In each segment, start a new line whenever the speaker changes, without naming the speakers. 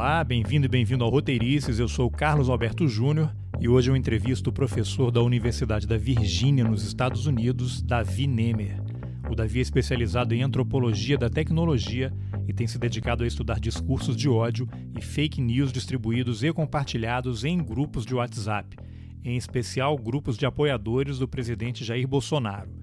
Olá, bem-vindo e bem-vindo ao Roteirices. Eu sou Carlos Alberto Júnior e hoje eu entrevisto o professor da Universidade da Virgínia, nos Estados Unidos, Davi Nemer. O Davi é especializado em antropologia da tecnologia e tem se dedicado a estudar discursos de ódio e fake news distribuídos e compartilhados em grupos de WhatsApp, em especial grupos de apoiadores do presidente Jair Bolsonaro.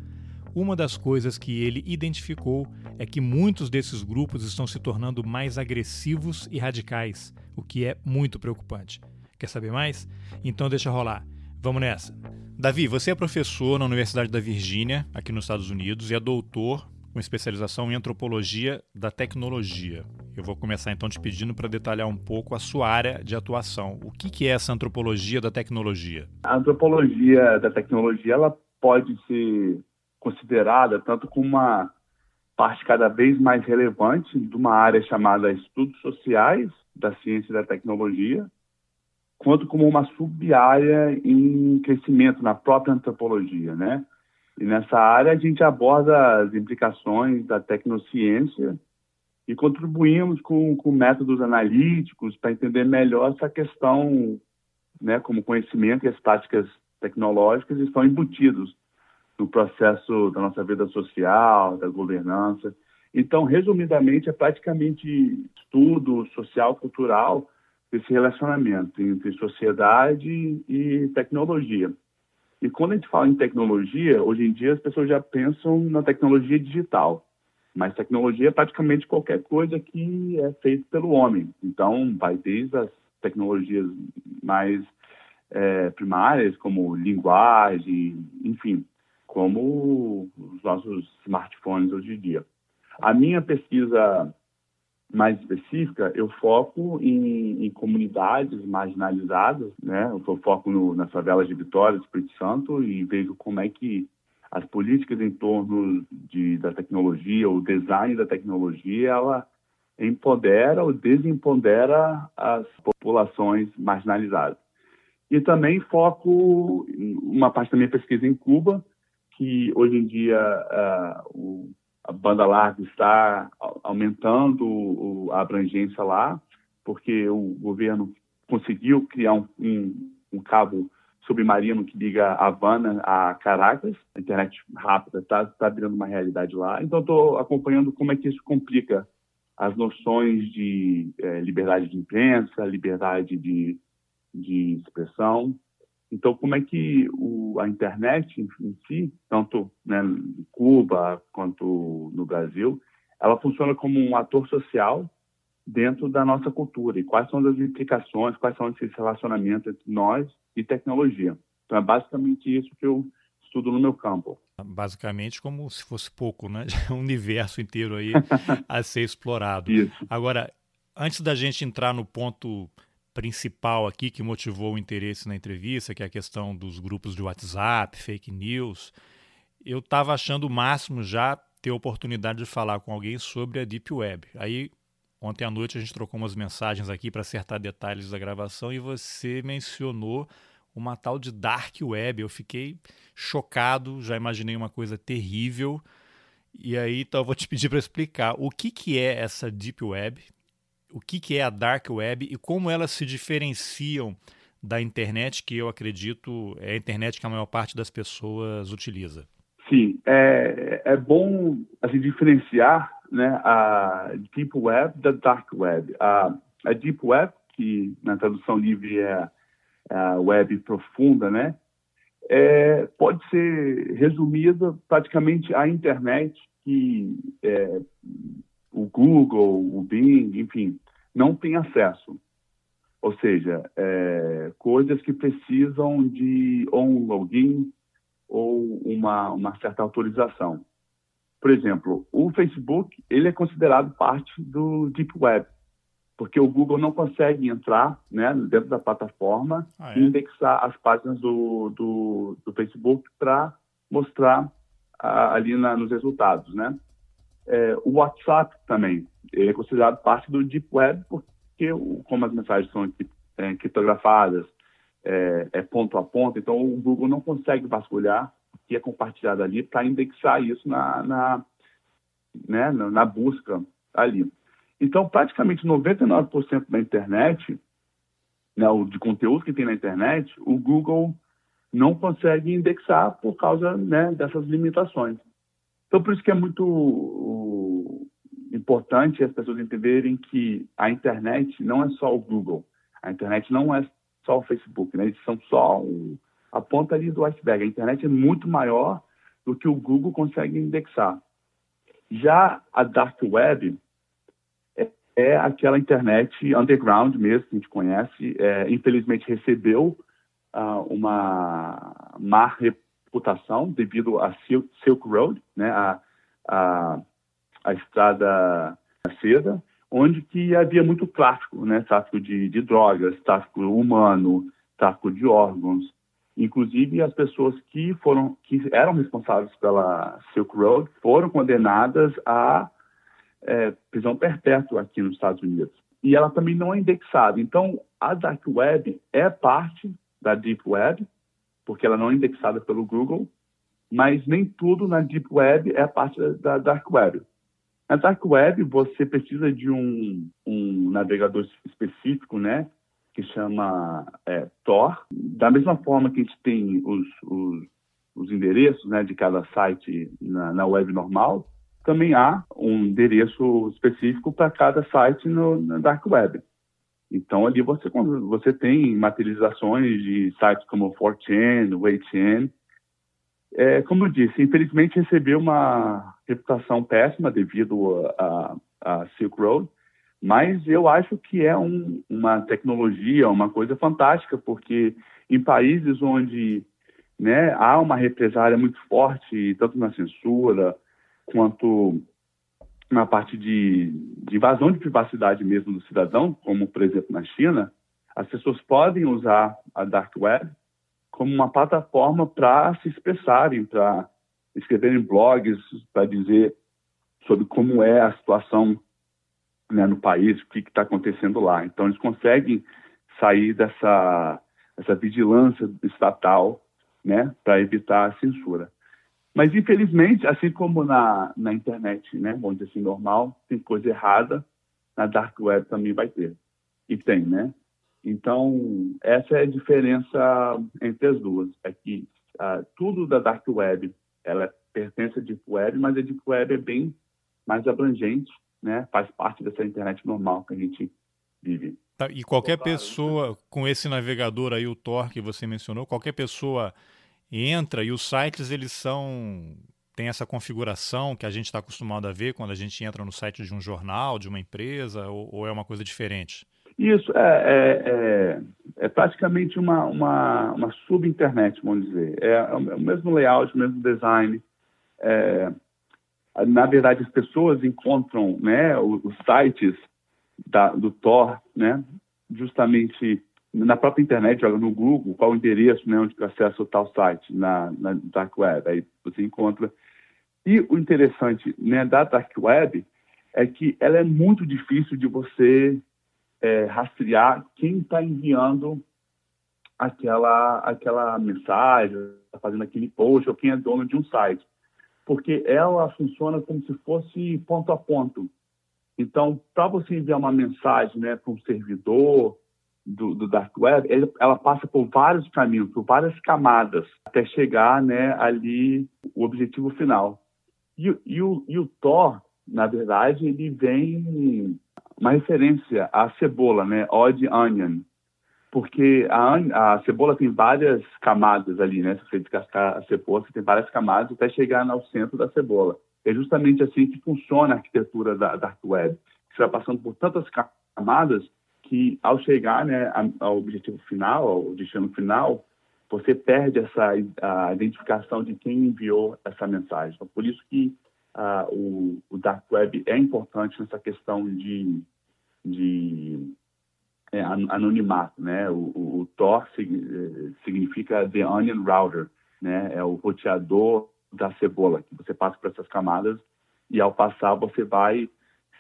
Uma das coisas que ele identificou é que muitos desses grupos estão se tornando mais agressivos e radicais, o que é muito preocupante. Quer saber mais? Então deixa rolar. Vamos nessa. Davi, você é professor na Universidade da Virgínia, aqui nos Estados Unidos, e é doutor com especialização em antropologia da tecnologia. Eu vou começar então te pedindo para detalhar um pouco a sua área de atuação. O que, que é essa antropologia da tecnologia?
A antropologia da tecnologia ela pode ser considerada tanto como uma parte cada vez mais relevante de uma área chamada estudos sociais da ciência e da tecnologia, quanto como uma sub-área em crescimento na própria antropologia, né? E nessa área a gente aborda as implicações da tecnociência e contribuímos com, com métodos analíticos para entender melhor essa questão, né? Como conhecimento e as práticas tecnológicas estão embutidos no processo da nossa vida social, da governança. Então, resumidamente, é praticamente estudo social, cultural, desse relacionamento entre sociedade e tecnologia. E quando a gente fala em tecnologia, hoje em dia as pessoas já pensam na tecnologia digital, mas tecnologia é praticamente qualquer coisa que é feita pelo homem. Então, vai desde as tecnologias mais é, primárias, como linguagem, enfim, como os nossos smartphones hoje em dia. A minha pesquisa mais específica, eu foco em, em comunidades marginalizadas, né? Eu foco no, nas favelas de Vitória, Espírito Santo e vejo como é que as políticas em torno de, da tecnologia, o design da tecnologia, ela empodera ou desempodera as populações marginalizadas. E também foco uma parte da minha pesquisa em Cuba, que hoje em dia uh, o, a banda larga está aumentando a abrangência lá, porque o governo conseguiu criar um, um, um cabo submarino que liga Havana a Caracas. A internet rápida está tá virando uma realidade lá. Então, estou acompanhando como é que isso complica as noções de é, liberdade de imprensa, liberdade de, de expressão então, como é que o, a internet em, em si, tanto né, em Cuba quanto no Brasil, ela funciona como um ator social dentro da nossa cultura e quais são as implicações, quais são esses relacionamentos entre nós e tecnologia. Então, é basicamente isso que eu estudo no meu campo.
Basicamente, como se fosse pouco, né? É um universo inteiro aí a ser explorado.
Isso.
Agora, antes da gente entrar no ponto principal aqui que motivou o interesse na entrevista, que é a questão dos grupos de WhatsApp, fake news, eu estava achando o máximo já ter a oportunidade de falar com alguém sobre a Deep Web. Aí, ontem à noite, a gente trocou umas mensagens aqui para acertar detalhes da gravação e você mencionou uma tal de Dark Web. Eu fiquei chocado, já imaginei uma coisa terrível. E aí, então, eu vou te pedir para explicar o que, que é essa Deep Web, o que, que é a Dark Web e como elas se diferenciam da internet, que eu acredito é a internet que a maior parte das pessoas utiliza.
Sim, é, é bom assim, diferenciar né, a Deep Web da Dark Web. A, a Deep Web, que na tradução livre é a web profunda, né, é, pode ser resumida praticamente a internet que é, o Google, o Bing, enfim, não tem acesso. Ou seja, é, coisas que precisam de ou um login ou uma, uma certa autorização. Por exemplo, o Facebook ele é considerado parte do Deep Web, porque o Google não consegue entrar né, dentro da plataforma ah, é? e indexar as páginas do, do, do Facebook para mostrar ah, ali na, nos resultados, né? É, o WhatsApp também ele é considerado parte do Deep Web porque, como as mensagens são é, criptografadas, é, é, ponto a ponto, então o Google não consegue vasculhar o que é compartilhado ali para indexar isso na, na, né, na, na busca ali. Então, praticamente 99% da internet, né, de conteúdo que tem na internet, o Google não consegue indexar por causa né, dessas limitações. Então, por isso que é muito importante as pessoas entenderem que a internet não é só o Google, a internet não é só o Facebook, né? eles são só a ponta ali do iceberg. A internet é muito maior do que o Google consegue indexar. Já a Dark Web é, é aquela internet underground mesmo, que a gente conhece, é, infelizmente recebeu uh, uma má reputação devido a Silk Road, né, a, a, a estrada seda, onde que havia muito tráfico, né, tráfico de, de drogas, tráfico humano, tráfico de órgãos, inclusive as pessoas que foram que eram responsáveis pela Silk Road foram condenadas a é, prisão perpétua aqui nos Estados Unidos. E ela também não é indexada. Então a dark web é parte da Deep Web, porque ela não é indexada pelo Google, mas nem tudo na Deep Web é parte da Dark Web. Na Dark Web, você precisa de um, um navegador específico, né, que chama é, Tor. Da mesma forma que a gente tem os, os, os endereços né, de cada site na, na, web normal, também há um endereço específico para cada site no, na Dark Web. Então, ali você, você tem materializações de sites como 4chan, 8chan. É, como eu disse, infelizmente recebeu uma reputação péssima devido a, a, Silk Road, mas eu acho que é um, uma tecnologia, uma coisa fantástica, porque em países onde né, há uma represária muito forte, tanto na censura quanto na parte de, de invasão de privacidade mesmo do cidadão, como por exemplo na China, as pessoas podem usar a dark web como uma plataforma para se expressarem, para escreverem blogs, para dizer sobre como é a situação né, no país, o que está acontecendo lá. Então eles conseguem sair dessa essa vigilância estatal, né, para evitar a censura. Mas, infelizmente, assim como na, na internet, né, vamos dizer assim, normal, tem coisa errada, na dark web também vai ter. E tem, né? Então, essa é a diferença entre as duas. É que uh, tudo da dark web, ela pertence à deep web, mas a deep web é bem mais abrangente, né? Faz parte dessa internet normal que a gente vive.
Tá, e qualquer pessoa com esse navegador aí, o Tor que você mencionou, qualquer pessoa entra e os sites eles são tem essa configuração que a gente está acostumado a ver quando a gente entra no site de um jornal, de uma empresa, ou, ou é uma coisa diferente?
Isso, é, é, é, é praticamente uma, uma, uma sub-internet, vamos dizer. É, é, o mesmo layout, o mesmo design. É, na verdade, as pessoas encontram né, os, sites da, do Tor né, justamente na própria internet, joga no Google, qual o endereço né, onde acessa o tal site, na, na Dark Web, aí você encontra. E o interessante né, da Dark Web é que ela é muito difícil de você é, rastrear quem está enviando aquela, aquela mensagem, tá fazendo aquele post, ou quem é dono de um site. Porque ela funciona como se fosse ponto a ponto. Então, para você enviar uma mensagem né, para um servidor, do, do Dark Web, ele, ela passa por vários caminhos, por várias camadas, até chegar né, ali o objetivo final. E, e, o, e o Thor, na verdade, ele vem uma referência à cebola, né? Odd Onion. Porque a, a cebola tem várias camadas ali, né? Se você descascar a cebola, você tem várias camadas até chegar ao centro da cebola. É justamente assim que funciona a arquitetura da Dark Web. Você vai passando por tantas camadas que ao chegar né, ao objetivo final, ao destino final, você perde essa a identificação de quem enviou essa mensagem. Então, por isso que uh, o, o, Dark Web é importante nessa questão de, de é, anonimato. Né? O, o, o Tor significa The Onion Router, né? é o roteador da cebola, que você passa por essas camadas e ao passar você vai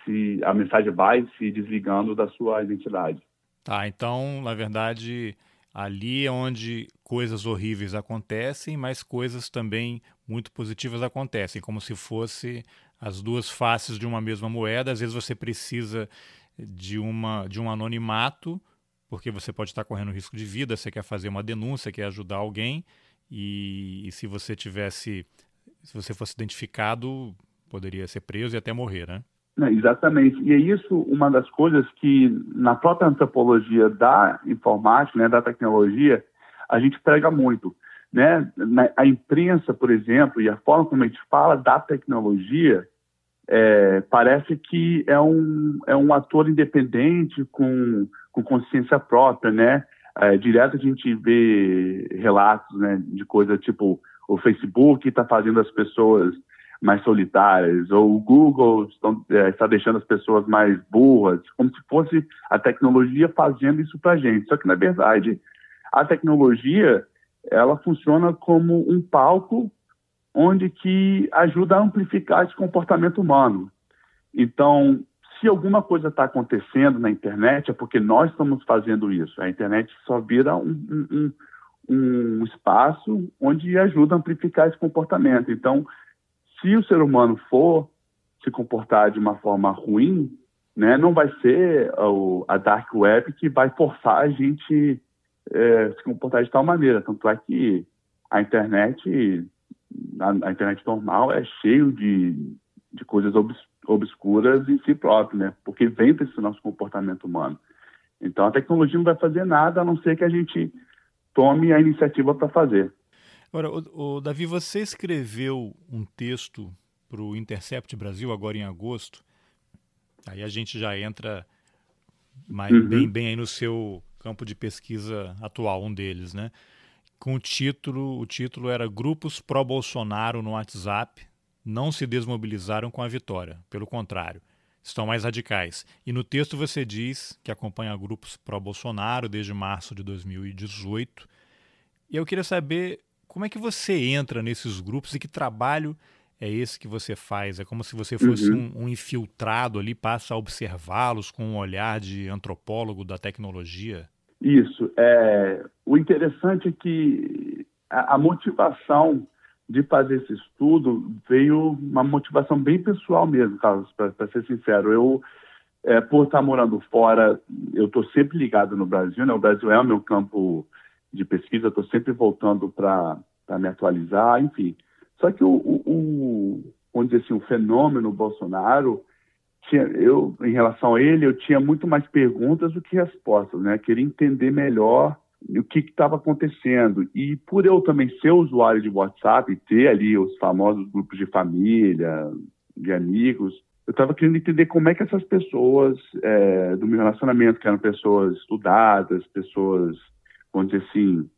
se a mensagem vai se desligando da sua identidade.
Tá, então, na verdade, ali é onde coisas horríveis acontecem, mas coisas também muito positivas acontecem, como se fosse as duas faces de uma mesma moeda. Às vezes você precisa de, uma, de um anonimato, porque você pode estar correndo risco de vida, você quer fazer uma denúncia, quer ajudar alguém, e, e se você tivesse, se você fosse identificado, poderia ser preso e até morrer, né?
Exatamente. E é isso uma das coisas que na própria antropologia da informática, né, da tecnologia, a gente prega muito. Né? Na, a imprensa, por exemplo, e a forma como a gente fala da tecnologia, é, parece que é um, é um ator independente com, com consciência própria, né? É, direto a gente vê relatos né, de coisa tipo o Facebook está fazendo as pessoas mais solitárias, ou o Google estão, é, está deixando as pessoas mais burras, como se fosse a tecnologia fazendo isso para a gente. Só que, na verdade, a tecnologia ela funciona como um palco onde que ajuda a amplificar esse comportamento humano. Então, se alguma coisa está acontecendo na internet, é porque nós estamos fazendo isso. A internet só vira um, um, um espaço onde ajuda a amplificar esse comportamento. Então, se o ser humano for se comportar de uma forma ruim, né, não vai ser o, a dark web que vai forçar a gente é, se comportar de tal maneira. Tanto é que a internet, a, a internet normal é cheio de, de coisas obs, obscuras em si próprio, né? Porque vem desse nosso comportamento humano. Então a tecnologia não vai fazer nada a não ser que a gente tome a iniciativa para fazer.
Agora, o, o, Davi, você escreveu um texto para o Intercept Brasil agora em agosto. Aí a gente já entra mais, uhum. bem, bem aí no seu campo de pesquisa atual, um deles, né? Com o título, o título era Grupos pró-Bolsonaro no WhatsApp não se desmobilizaram com a vitória, pelo contrário, estão mais radicais. E no texto você diz que acompanha grupos pró-Bolsonaro desde março de 2018. E eu queria saber como é que você entra nesses grupos e que trabalho é esse que você faz? É como se você fosse uhum. um, um, infiltrado ali, passa a observá-los com um olhar de antropólogo da tecnologia?
Isso. É, o interessante é que a, a motivação de fazer esse estudo veio uma motivação bem pessoal mesmo, Carlos, para ser sincero. Eu, é, por estar morando fora, eu estou sempre ligado no Brasil, né? O Brasil é o meu campo de pesquisa, estou sempre voltando para me atualizar, enfim. Só que o, o, o, assim, o fenômeno Bolsonaro, tinha, eu, em relação a ele, eu tinha muito mais perguntas do que respostas, né? Queria entender melhor o que estava acontecendo. E por eu também ser usuário de WhatsApp e ter ali os famosos grupos de família, de amigos, eu estava querendo entender como é que essas pessoas é, do meu relacionamento, que eram pessoas estudadas, pessoas, vamos dizer assim,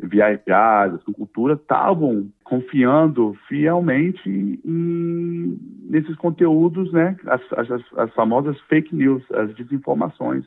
viajadas, com cultura, estavam confiando fielmente em, nesses conteúdos, né, as, as, as famosas fake news, as desinformações.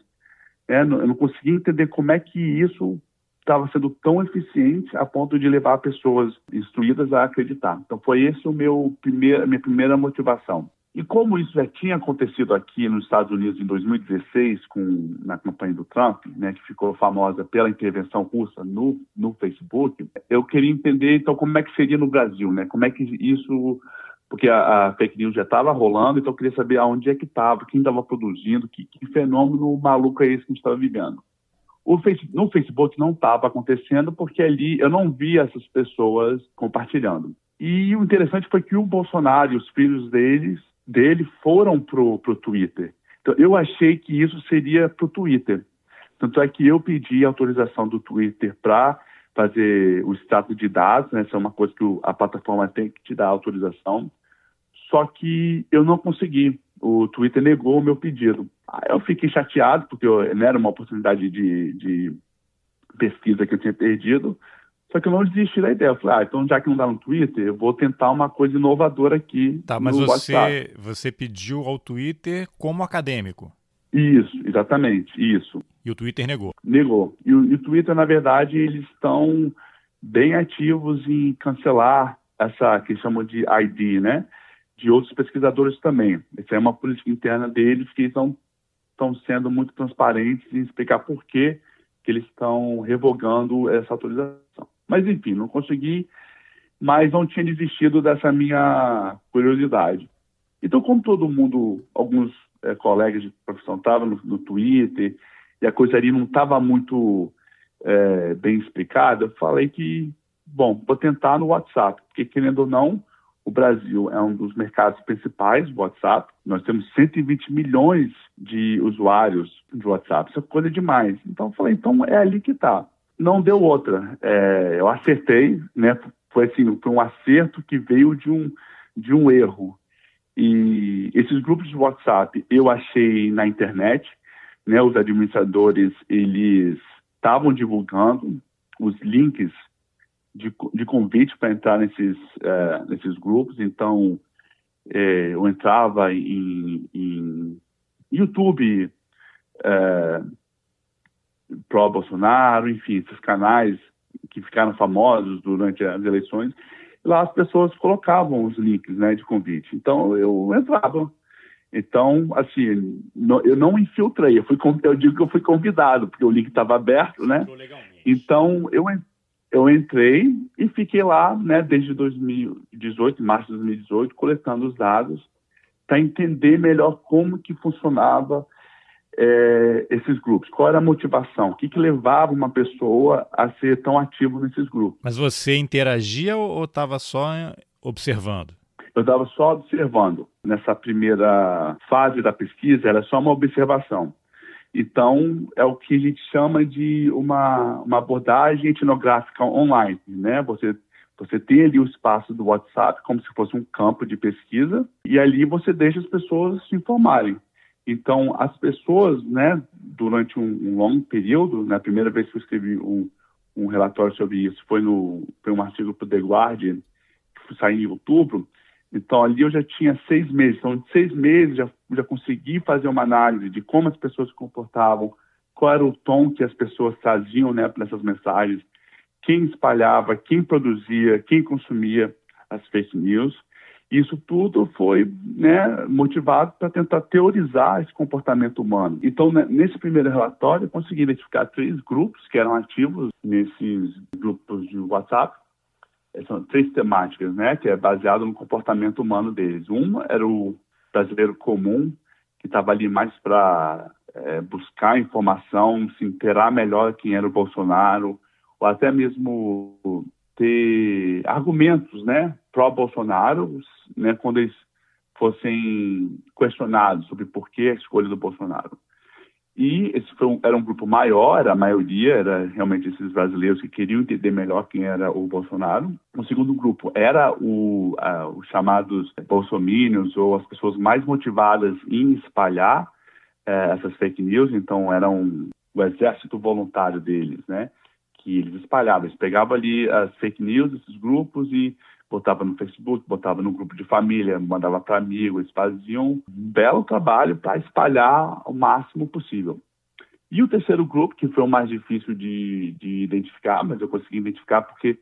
É, eu não conseguia entender como é que isso estava sendo tão eficiente a ponto de levar pessoas instruídas a acreditar. Então foi esse o meu primeiro, minha primeira motivação. E como isso já tinha acontecido aqui nos Estados Unidos em 2016, com, na campanha do Trump, né, que ficou famosa pela intervenção russa no, no Facebook, eu queria entender então como é que seria no Brasil, né? Como é que isso porque a, a, fake news já estava rolando, então eu queria saber aonde é que estava, quem estava produzindo, que, que, fenômeno maluco é esse que a gente estava vivendo. No Facebook não estava acontecendo porque ali eu não via essas pessoas compartilhando. E o interessante foi que o Bolsonaro e os filhos deles, dele foram pro, pro Twitter. Então eu achei que isso seria pro Twitter. Tanto é que eu pedi autorização do Twitter para fazer o status de dados, né? Essa é uma coisa que a plataforma tem que te dar autorização. Só que eu não consegui. O Twitter negou o meu pedido. Aí eu fiquei chateado, porque eu, não era uma oportunidade de, de pesquisa que eu tinha perdido. Só que eu não desisti da ideia. Eu falei, ah, então já que não dá no Twitter, eu vou tentar uma coisa inovadora aqui.
Tá, mas você, você pediu ao Twitter como acadêmico?
Isso, exatamente, isso.
E o Twitter negou?
Negou. E o, e o Twitter, na verdade, eles estão bem ativos em cancelar essa que chamam de ID, né? De outros pesquisadores também. Essa é uma política interna deles que estão estão sendo muito transparentes em explicar por que que eles estão revogando essa autorização. Mas, enfim, não consegui, mas não tinha desistido dessa minha curiosidade. Então, como todo mundo, alguns é, colegas de profissão estavam no, no, Twitter e a coisa ali não estava muito é, bem explicada, eu falei que, bom, vou tentar no WhatsApp, porque querendo ou não, o Brasil é um dos mercados principais do WhatsApp. Nós temos 120 milhões de usuários de WhatsApp. Isso é coisa demais. Então, eu falei, então é ali que está. Não deu outra. É, eu acertei, né? Foi assim, foi um acerto que veio de um, de um erro. E esses grupos de WhatsApp eu achei na internet, né? Os administradores, eles estavam divulgando os links de, de convite para entrar nesses, uh, nesses grupos. Então, é, eu entrava em, em YouTube uh, pró-Bolsonaro, enfim, esses canais que ficaram famosos durante as eleições. Lá as pessoas colocavam os links né, de convite. Então, eu entrava. Então, assim, não, eu não infiltrei, eu, fui, eu digo que eu fui convidado, porque o link estava aberto, né? Então, eu entrei eu entrei e fiquei lá, né, desde 2018, março de 2018, coletando os dados para entender melhor como que funcionava é, esses grupos, qual era a motivação, o que, que levava uma pessoa a ser tão ativo nesses grupos.
Mas você interagia ou estava só observando?
Eu estava só observando. Nessa primeira fase da pesquisa, era só uma observação. Então, é o que a gente chama de uma, uma abordagem etnográfica online, né? Você você tem ali o espaço do WhatsApp como se fosse um campo de pesquisa e ali você deixa as pessoas se informarem. Então, as pessoas, né, durante um, um longo período, na né, primeira vez que eu escrevi um, um relatório sobre isso, foi, no, foi um artigo para o The Guardian, que saiu em outubro, então, ali eu já tinha seis meses. Então, em seis meses, já, já consegui fazer uma análise de como as pessoas se comportavam, qual era o tom que as pessoas traziam né, nessas mensagens, quem espalhava, quem produzia, quem consumia as fake news. Isso tudo foi né, motivado para tentar teorizar esse comportamento humano. Então, né, nesse primeiro relatório, eu consegui identificar três grupos que eram ativos nesses grupos de WhatsApp são três temáticas, né, que é baseado no comportamento humano deles. Uma era o brasileiro comum, que estava ali mais para é, buscar informação, se inteirar melhor quem era o Bolsonaro, ou até mesmo ter argumentos, né, pró-Bolsonaro, né, quando eles fossem questionados sobre por que a escolha do Bolsonaro. E esse um, era um grupo maior, a maioria era realmente esses brasileiros que queriam entender melhor quem era o Bolsonaro. O segundo grupo era o, os chamados bolsomínios, ou as pessoas mais motivadas em espalhar uh, essas fake news, então eram o exército voluntário deles, né? Que eles espalhavam, eles pegavam ali as fake news, esses grupos, e botava no Facebook, botava no grupo de família, mandava para amigos, faziam um belo trabalho para espalhar o máximo possível. E o terceiro grupo, que foi o mais difícil de, de identificar, mas eu consegui identificar porque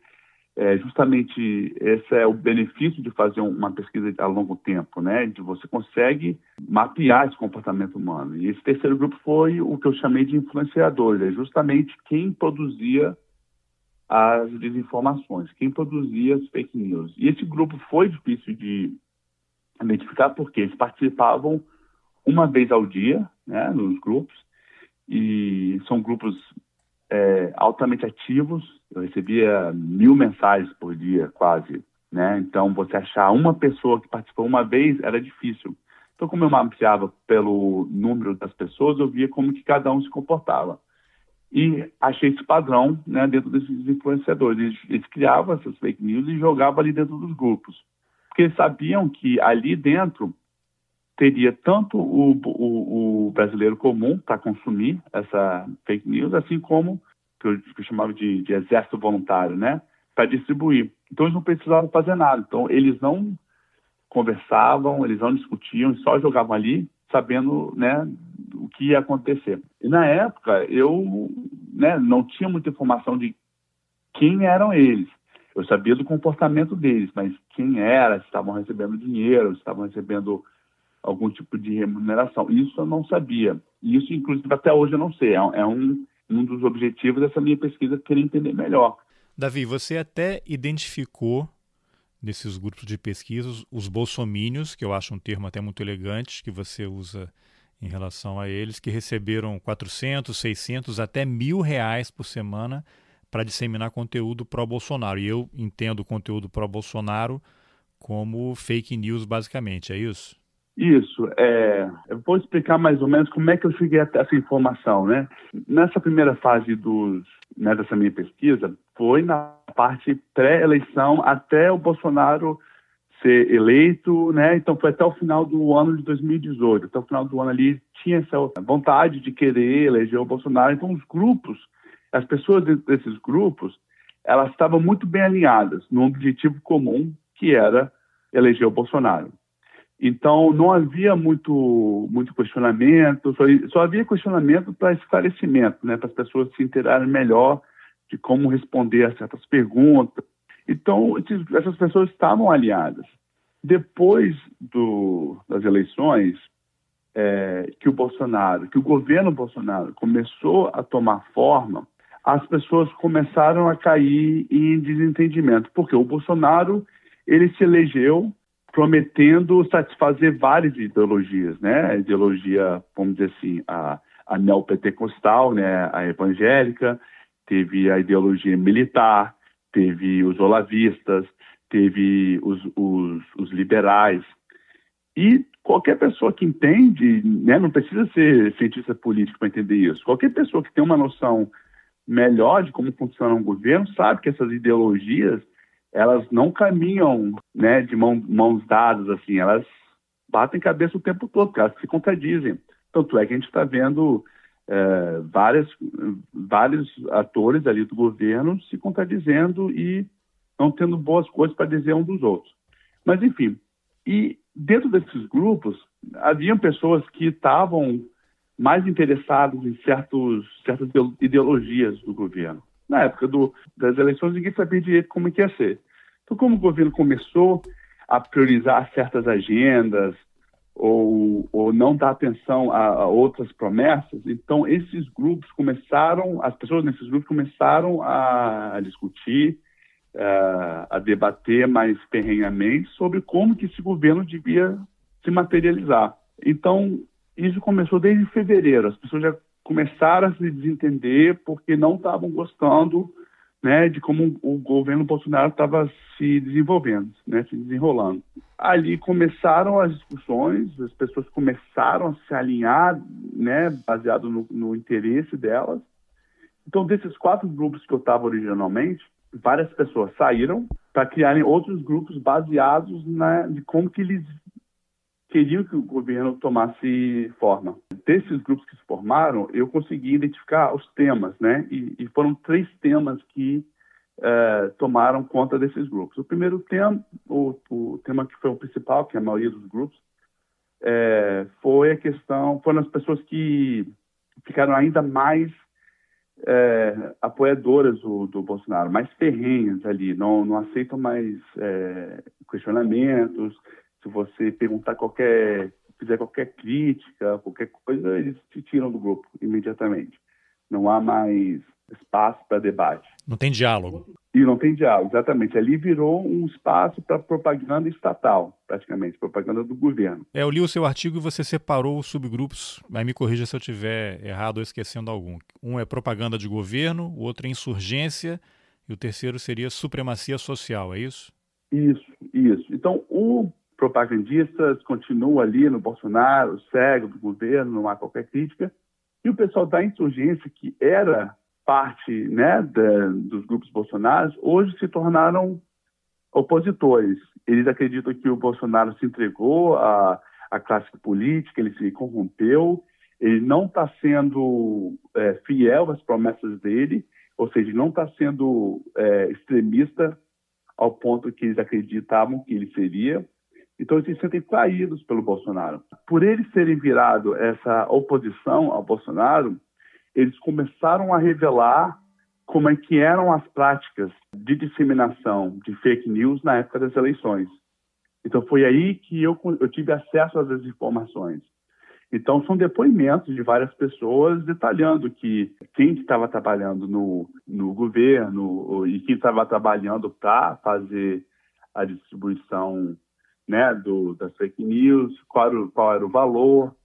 é, justamente esse é o benefício de fazer uma pesquisa a longo tempo, né? De você consegue mapear esse comportamento humano. E esse terceiro grupo foi o que eu chamei de influenciadores, é justamente quem produzia as desinformações, quem produzia as fake news. E esse grupo foi difícil de identificar porque eles participavam uma vez ao dia, né, nos grupos, e são grupos é, altamente ativos. Eu recebia mil mensagens por dia, quase, né? Então, você achar uma pessoa que participou uma vez era difícil. Então, como eu mapeava pelo número das pessoas, eu via como que cada um se comportava. E achei esse padrão né, dentro desses influenciadores. Eles, eles criavam essas fake news e jogavam ali dentro dos grupos. Porque eles sabiam que ali dentro teria tanto o, o, o brasileiro comum para consumir essa fake news, assim como que eu, que eu chamava de, de exército voluntário, né, para distribuir. Então eles não precisavam fazer nada. Então eles não conversavam, eles não discutiam, só jogavam ali, sabendo, né, o que ia acontecer. E na época eu né, não tinha muita informação de quem eram eles. Eu sabia do comportamento deles, mas quem era, se estavam recebendo dinheiro, se estavam recebendo algum tipo de remuneração. Isso eu não sabia. Isso, inclusive, até hoje eu não sei. É, é um, um dos objetivos dessa minha pesquisa querer entender melhor.
Davi, você até identificou nesses grupos de pesquisas os bolsomínios, que eu acho um termo até muito elegante que você usa em relação a eles, que receberam 400, 600, até mil reais por semana para disseminar conteúdo pró-Bolsonaro. E eu entendo conteúdo pró-Bolsonaro como fake news, basicamente, é isso?
Isso. É, eu vou explicar mais ou menos como é que eu cheguei até essa informação, né? Nessa primeira fase dos, né, dessa minha pesquisa, foi na parte pré-eleição até o Bolsonaro ser eleito, né? Então foi até o final do ano de 2018. Até o final do ano ali tinha essa vontade de querer eleger o Bolsonaro. Então os grupos, as pessoas desses grupos, elas estavam muito bem alinhadas num objetivo comum que era eleger o Bolsonaro. Então, não havia muito, muito questionamento, só, só havia questionamento para esclarecimento, né, para as pessoas se enterarem melhor de como responder a certas perguntas. Então, essas pessoas estavam aliadas. Depois do, das eleições, é, que o Bolsonaro, que o governo Bolsonaro começou a tomar forma, as pessoas começaram a cair em desentendimento, porque o Bolsonaro ele se elegeu prometendo satisfazer várias ideologias, né? A ideologia, vamos dizer assim, a, a neopentecostal, né? A evangélica, teve a ideologia militar, teve os olavistas, teve os, os, os liberais. E qualquer pessoa que entende, né, não precisa ser cientista político para entender isso. Qualquer pessoa que tem uma noção melhor de como funciona um governo sabe que essas ideologias elas não caminham né, de mão, mãos dadas, assim, elas batem cabeça o tempo todo, porque elas se contradizem. Tanto é que a gente está vendo é, várias, vários atores ali do governo se contradizendo e não tendo boas coisas para dizer um dos outros. Mas, enfim, e dentro desses grupos, haviam pessoas que estavam mais interessadas em certos, certas ideologias do governo. Na época do, das eleições, ninguém sabia direito como ia ser. Então, como o governo começou a priorizar certas agendas ou, ou não dar atenção a, a, outras promessas, então esses grupos começaram, as pessoas nesses grupos começaram a, a discutir, uh, a debater mais ferrenhamente sobre como que esse governo devia se materializar. Então, isso começou desde fevereiro. As pessoas já começaram a se desentender porque não estavam gostando né, de como o governo Bolsonaro estava se desenvolvendo, né, se desenrolando. Ali começaram as discussões, as pessoas começaram a se alinhar, né, baseado no, no interesse delas. Então, desses quatro grupos que eu estava originalmente, várias pessoas saíram para criarem outros grupos baseados na, de como que eles queriam que o governo tomasse forma. Desses grupos que se formaram, eu consegui identificar os temas, né? E, e foram três temas que uh, tomaram conta desses grupos. O primeiro tema, o, o, tema que foi o principal, que é a maioria dos grupos, é, foi a questão, foram as pessoas que ficaram ainda mais é, apoiadoras do, do, Bolsonaro, mais ferrenhas ali, não, não aceitam mais questionamentos, se você perguntar qualquer, fizer qualquer crítica, qualquer coisa, eles te tiram do grupo imediatamente. Não há mais espaço para debate.
Não tem diálogo.
E não tem diálogo, exatamente. Ali virou um espaço para propaganda estatal, praticamente, propaganda do governo.
É, eu li o seu artigo e você separou os subgrupos, mas me corrija se eu estiver errado ou esquecendo algum. Um é propaganda de governo, o outro é insurgência e o terceiro seria supremacia social, é isso?
Isso, isso. Então, o propagandistas continuam ali no Bolsonaro, cego do governo, não há qualquer crítica. E o pessoal da insurgência, que era parte né, da, dos grupos bolsonaros, hoje se tornaram opositores. Eles acreditam que o Bolsonaro se entregou à, à classe política, ele se corrompeu, ele não está sendo é, fiel às promessas dele, ou seja, não está sendo é, extremista ao ponto que eles acreditavam que ele seria. Então, eles se sentem traídos pelo Bolsonaro. Por eles terem virado essa oposição ao Bolsonaro, eles começaram a revelar como é que eram as práticas de disseminação de fake news na época das eleições. Então, foi aí que eu, eu tive acesso às informações. Então, são depoimentos de várias pessoas detalhando que quem estava trabalhando no, no governo e quem estava trabalhando para fazer a distribuição né, do, das fake news, qual era, o, qual era o valor.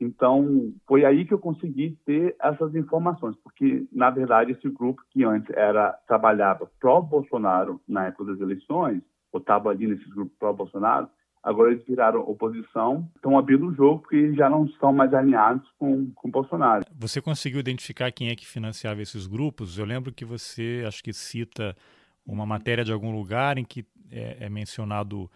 Então, foi aí que eu consegui ter essas informações, porque, na verdade, esse grupo que antes era trabalhava pró-Bolsonaro na época das eleições, ou estava ali nesse grupo pró-Bolsonaro, agora eles viraram oposição, estão abrindo o jogo porque já não estão mais alinhados com, com Bolsonaro.
Você conseguiu identificar quem é que financiava esses grupos? Eu lembro que você, acho que cita uma matéria de algum lugar em que é, é mencionado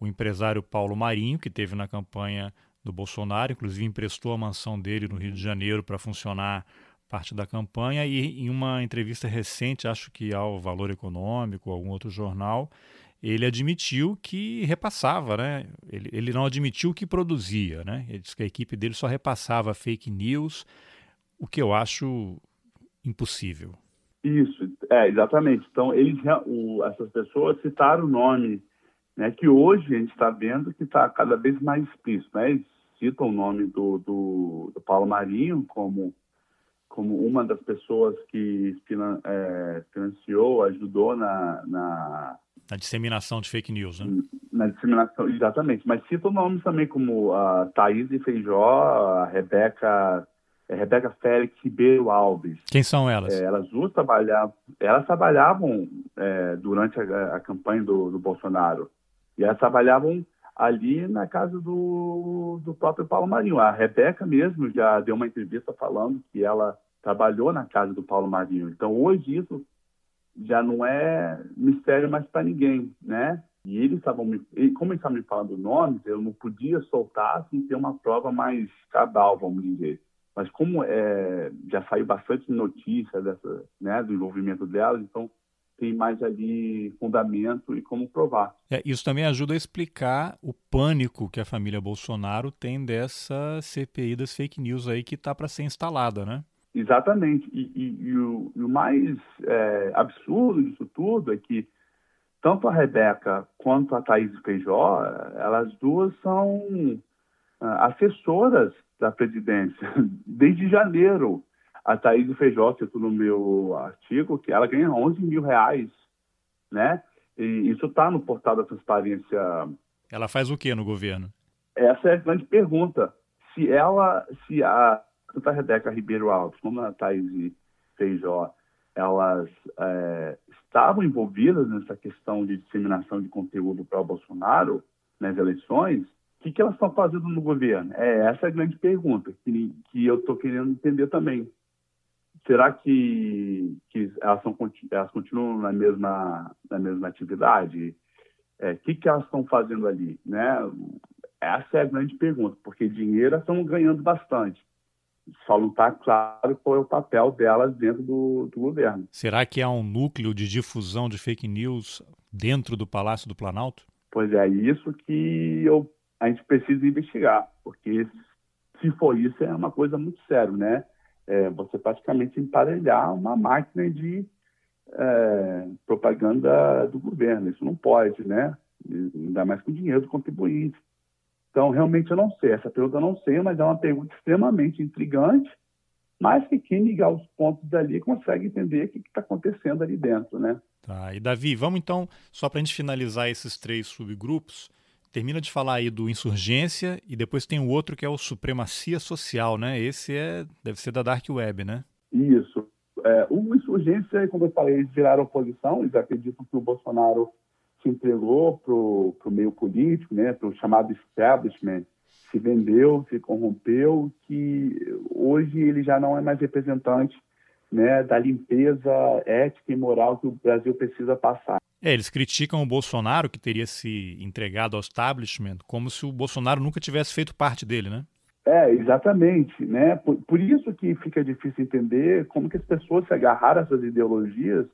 o empresário Paulo Marinho, que teve na campanha do Bolsonaro, inclusive emprestou a mansão dele no Rio de Janeiro para funcionar parte da campanha e em uma entrevista recente, acho que ao Valor Econômico, algum outro jornal, ele admitiu que repassava, né? Ele, ele não admitiu que produzia, né? Ele disse que a equipe dele só repassava fake news, o que eu acho impossível.
Isso, é, exatamente. Então, eles, o, essas pessoas citaram o nome, né, que hoje a gente está vendo que está cada vez mais explícito. Né? Eles citam o nome do, do, do Paulo Marinho como, como uma das pessoas que finan, é, financiou, ajudou na, na
na disseminação de fake news, né?
Na disseminação, exatamente. Mas cita nomes também como a Thaís Feijó, a Rebeca, a Rebeca Félix Ribeiro Alves.
Quem são elas?
É, elas duas trabalhavam, elas trabalhavam é, durante a, a, campanha do, do Bolsonaro. E elas trabalhavam ali na casa do, do próprio Paulo Marinho. A Rebeca mesmo já deu uma entrevista falando que ela trabalhou na casa do Paulo Marinho. Então, hoje isso já não é mistério mais para ninguém, né? E eles estavam me, como eles estavam me falando nomes, eu não podia soltar sem ter uma prova mais cabal, vamos dizer. Mas como é, já saiu bastante notícia dessa, né, do envolvimento delas, então tem mais ali fundamento e como provar.
É, isso também ajuda a explicar o pânico que a família Bolsonaro tem dessa CPI das fake news aí que está para ser instalada, né?
Exatamente. E, e, e, o, o, mais é, absurdo disso tudo é que tanto a Rebeca quanto a Thaís Feijó, elas duas são uh, assessoras da presidência desde janeiro. A Thaís Feijó, que no meu artigo, que ela ganha 11 mil reais, né? E isso está no portal da transparência.
Ela faz o que no governo?
Essa é a grande pergunta. Se ela, se a tanto a Rebeca Ribeiro Alves como a Thaís Feijó, elas é, estavam envolvidas nessa questão de disseminação de conteúdo para o Bolsonaro nas eleições, o que, que elas estão fazendo no governo? É essa a grande pergunta que, que eu estou querendo entender também. Será que, que elas, são, elas continuam na mesma, na mesma atividade? O é, que, que elas estão fazendo ali? Né? Essa é a grande pergunta, porque dinheiro elas estão ganhando bastante só não está claro qual é o papel delas dentro do, do, governo.
Será que há um núcleo de difusão de fake news dentro do Palácio do Planalto?
Pois é, isso que eu, a gente precisa investigar, porque se for isso é uma coisa muito séria, né? É, você praticamente emparelhar uma máquina de é, propaganda do governo. Isso não pode, né? Ainda mais com dinheiro do contribuinte. Então, realmente eu não sei. Essa pergunta eu não sei, mas é uma pergunta extremamente intrigante, mas que quem ligar os pontos dali consegue entender o que está acontecendo ali dentro, né?
Tá, e Davi, vamos então, só para a gente finalizar esses três subgrupos, termina de falar aí do insurgência e depois tem o outro que é o supremacia social, né? Esse é deve ser da dark web, né?
Isso. É, o insurgência, como eu falei, eles viraram oposição, eles acreditam que o Bolsonaro se entregou para o meio político, né, para o chamado establishment, se vendeu, se corrompeu, que hoje ele já não é mais representante né, da limpeza ética e moral que o Brasil precisa passar.
É, eles criticam o Bolsonaro, que teria se entregado ao establishment, como se o Bolsonaro nunca tivesse feito parte dele, né?
É, exatamente. Né? Por, por isso que fica difícil entender como que as pessoas se agarraram a essas ideologias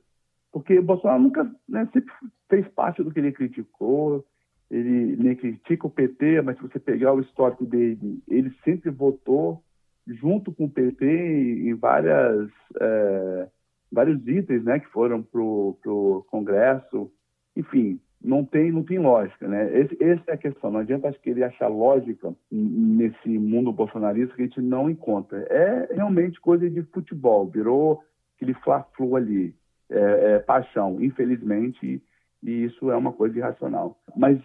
porque o Bolsonaro nunca né, sempre fez parte do que ele criticou, ele nem critica o PT, mas se você pegar o histórico dele, ele sempre votou junto com o PT em várias, é, vários itens né, que foram para o Congresso. Enfim, não tem, não tem lógica, né? Esse, essa é a questão. Não adianta querer achar lógica nesse mundo bolsonarista que a gente não encontra. É realmente coisa de futebol, virou aquele fla-flu ali, é, é, paixão, infelizmente, e isso é uma coisa irracional. Mas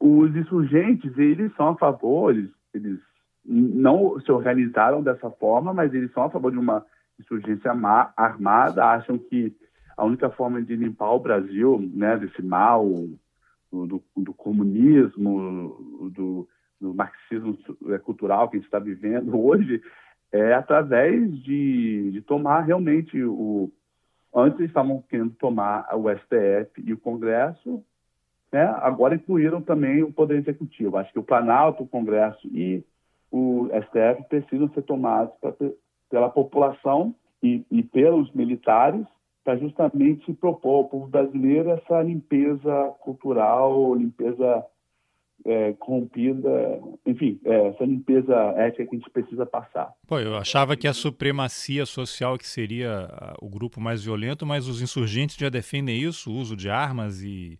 os insurgentes, eles são a favor, eles, eles não se organizaram dessa forma, mas eles são a favor de uma insurgência armada, acham que a única forma de limpar o Brasil né, desse mal, do, do comunismo, do, do, marxismo é, cultural que a gente está vivendo hoje, é através de, de tomar realmente o. Antes estavam querendo tomar o STF e o Congresso, né? agora incluíram também o Poder Executivo. Acho que o Planalto, o Congresso e o STF precisam ser tomados pra, pela população e, e pelos militares para justamente propor ao povo brasileiro essa limpeza cultural, limpeza é, corrompida, enfim, é, essa limpeza ética que a gente precisa passar.
Pô, eu achava que a supremacia social que seria o grupo mais violento, mas os insurgentes já defendem isso, o uso de armas e,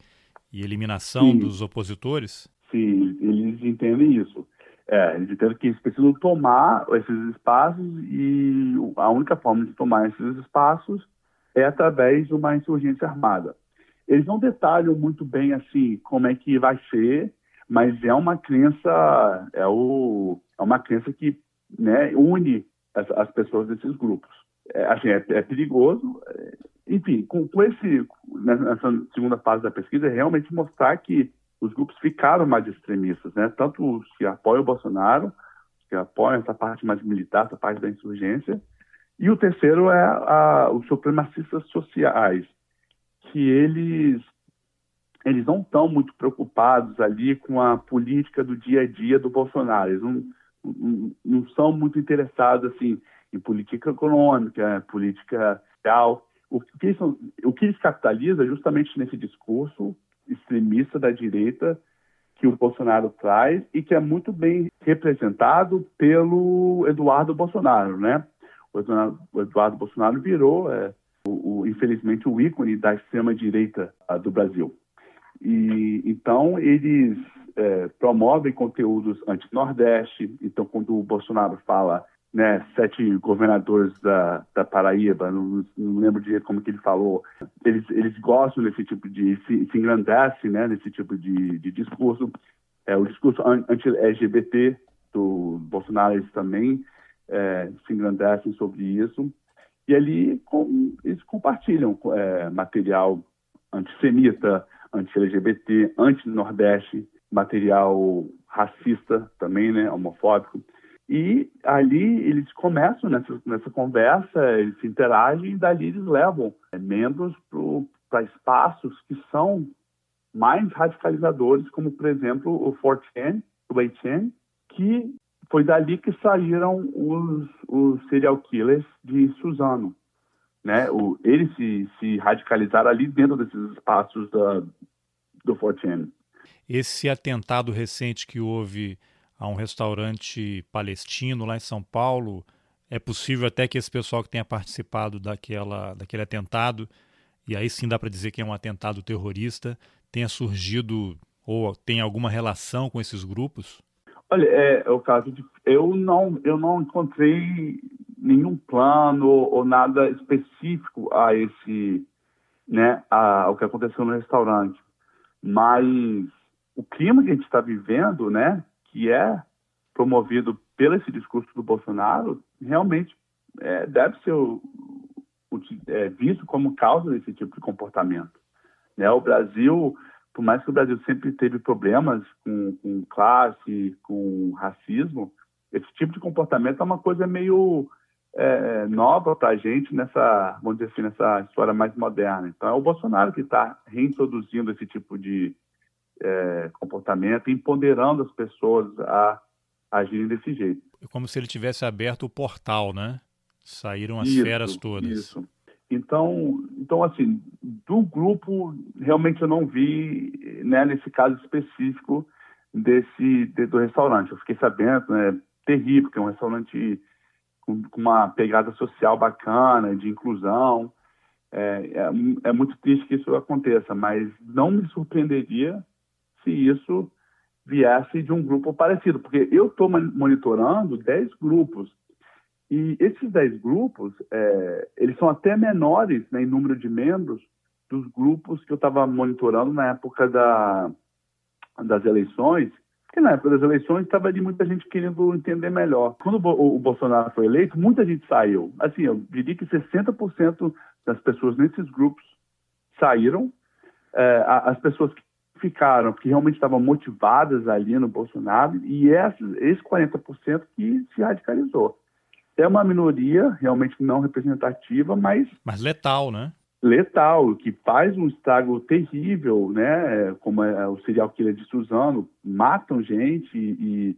e eliminação Sim. dos opositores?
Sim, eles entendem isso. É, eles entendem que eles precisam tomar esses espaços e a única forma de tomar esses espaços é através de uma insurgência armada. Eles não detalham muito bem assim como é que vai ser, mas é uma crença é, o, é uma crença que né, une as, as, pessoas desses grupos. É, assim, é, é perigoso. É, enfim, com, com, esse nessa segunda fase da pesquisa, é realmente mostrar que os grupos ficaram mais extremistas, né? Tanto os que apoiam o Bolsonaro, que apoiam essa parte mais militar, essa parte da insurgência, e o terceiro é a, os supremacistas sociais, que eles eles não estão muito preocupados ali com a política do dia a dia do Bolsonaro. Eles não, não, não são muito interessados assim em política econômica, política social. O que, eles o que eles capitalizam é justamente nesse discurso extremista da direita que o Bolsonaro traz e que é muito bem representado pelo Eduardo Bolsonaro, né? o Eduardo Bolsonaro virou, é, o, o, infelizmente, o ícone da extrema-direita do Brasil. E Então, eles é, promovem conteúdos anti-Nordeste. Então, quando o Bolsonaro fala né, sete governadores da, da Paraíba, não, não, lembro direito como que ele falou, eles, eles gostam desse tipo de, se, se engrandece né, nesse tipo de, de discurso. É, o discurso anti-LGBT do Bolsonaro, eles também é, se engrandecem sobre isso. E ali com, eles compartilham é, material antissemita, anti-LGBT, anti-Nordeste, material racista também, né, homofóbico. E ali eles começam nessa, nessa conversa, eles interagem e dali eles levam é, membros para espaços que são mais radicalizadores, como, por exemplo, o 4chan, o 8chan, que foi dali que saíram os, os serial killers de Suzano. Né? O, eles se, se radicalizaram ali dentro desses espaços da, do Fortune.
Esse atentado recente que houve a um restaurante palestino lá em São Paulo, é possível até que esse pessoal que tenha participado daquela, daquele atentado, e aí sim dá para dizer que é um atentado terrorista, tenha surgido ou tem alguma relação com esses grupos?
Olha, é, é o caso de. Eu não, eu não encontrei nenhum plano ou nada específico a esse, né, a, ao que aconteceu no restaurante. Mas o clima que a gente está vivendo, né, que é promovido pelo esse discurso do Bolsonaro, realmente é, deve ser o, o, é, visto como causa desse tipo de comportamento. Né? O Brasil por mais que o Brasil sempre teve problemas com, com classe, com racismo, esse tipo de comportamento é uma coisa meio é, nova para a gente nessa, vamos dizer assim, nessa história mais moderna. Então é o Bolsonaro que está reintroduzindo esse tipo de é, comportamento, empoderando as pessoas a agirem desse jeito.
É como se ele tivesse aberto o portal, né? Saíram as isso, feras todas.
Isso. Então, então assim, do grupo realmente eu não vi, né, nesse caso específico desse de, do restaurante. Eu fiquei sabendo, né, terrível, que é um restaurante com, com, uma pegada social bacana, de inclusão. É, é, é, muito triste que isso aconteça, mas não me surpreenderia se isso viesse de um grupo parecido, porque eu estou monitorando 10 grupos e esses 10 grupos, é, eles são até menores né, em número de membros dos grupos que eu estava monitorando na época da, das eleições, porque na época das eleições estava de muita gente querendo entender melhor. Quando o, Bolsonaro foi eleito, muita gente saiu. Assim, eu diria que 60% das pessoas nesses grupos saíram. É, as pessoas que ficaram, que realmente estavam motivadas ali no Bolsonaro, e esses, esse 40% que se radicalizou. É uma minoria realmente não representativa, mas.
Mas letal, né?
letal, que faz um estrago terrível, né? Como é o serial killer de Suzano, matam gente e,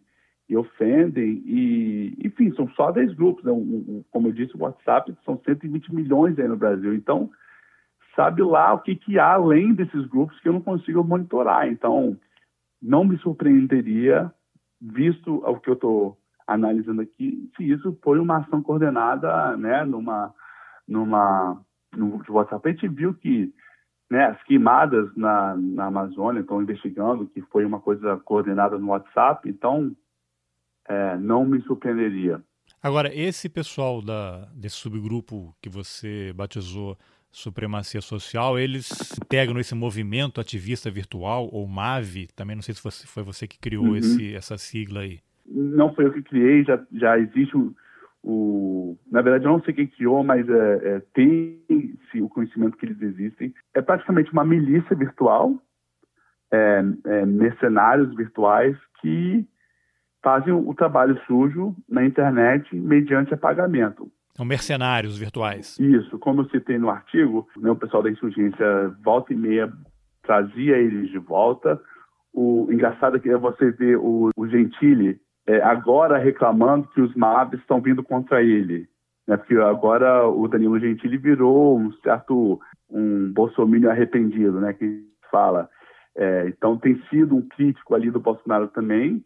e ofendem, e, enfim, são só 10 grupos, né? como eu disse, o WhatsApp são 120 milhões aí no Brasil, então sabe lá o que, que há além desses grupos que eu não consigo monitorar, então não me surpreenderia, visto o que eu estou analisando aqui, se isso foi uma ação coordenada, né, numa, numa no WhatsApp, a gente viu que né, as queimadas na, na Amazônia estão investigando que foi uma coisa coordenada no WhatsApp, então é, não me surpreenderia.
Agora, esse pessoal da, desse subgrupo que você batizou Supremacia Social, eles integram esse movimento ativista virtual, ou MAVE, também não sei se foi você que criou uhum. esse, essa sigla aí.
Não foi eu que criei, já, já existe um, o, na verdade, eu não sei quem criou, mas é, é, tem-se o conhecimento que eles existem. É praticamente uma milícia virtual, é, é, mercenários virtuais que fazem o trabalho sujo na internet mediante pagamento.
São mercenários virtuais.
Isso, como eu citei no artigo, né, o pessoal da insurgência volta e meia trazia eles de volta. O engraçado é que você vê o, o Gentili, é, agora reclamando que os MABs estão vindo contra ele. Né? Porque agora o Danilo Gentili virou um certo um bolsominion arrependido, né? que fala. É, então tem sido um crítico ali do Bolsonaro também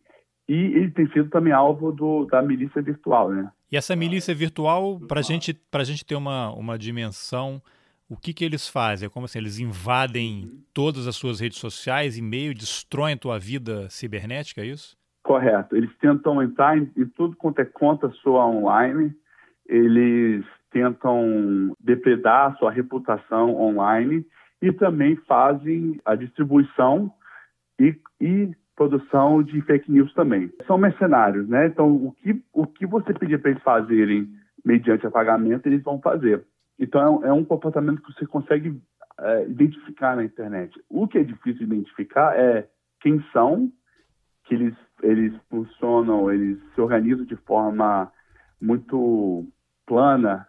e ele tem sido também alvo do, da milícia virtual, né?
E essa milícia virtual, para gente, a gente ter uma, uma dimensão, o que, que eles fazem? É como assim, eles invadem todas as suas redes sociais, e-mail, destroem a tua vida cibernética, é isso?
Correto. Eles tentam entrar em, em tudo quanto é conta sua online, eles tentam depredar a sua reputação online e também fazem a distribuição e, e, produção de fake news também. São mercenários, né? Então, o que, o que você pedir para eles fazerem mediante pagamento, eles vão fazer. Então, é um, é um comportamento que você consegue é, identificar na internet. O que é difícil identificar é quem são, que eles eles funcionam, eles se organizam de forma muito plana,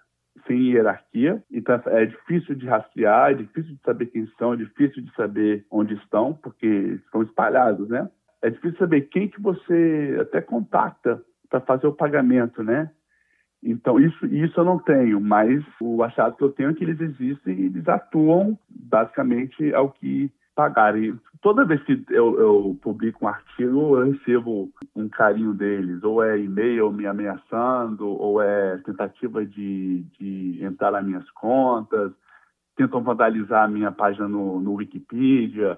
sem hierarquia. Então é difícil de rastrear, é difícil de saber quem são, é difícil de saber onde estão, porque estão espalhados, né? É difícil saber quem que você até contacta para fazer o pagamento, né? Então, isso, isso eu não tenho, mas o achado que eu tenho é que eles existem e eles atuam basicamente ao que pagarem. Toda vez que eu, eu, publico um artigo, eu recebo um carinho deles, ou é e-mail me ameaçando, ou é tentativa de, de entrar nas minhas contas, tentam vandalizar a minha página no, no Wikipedia.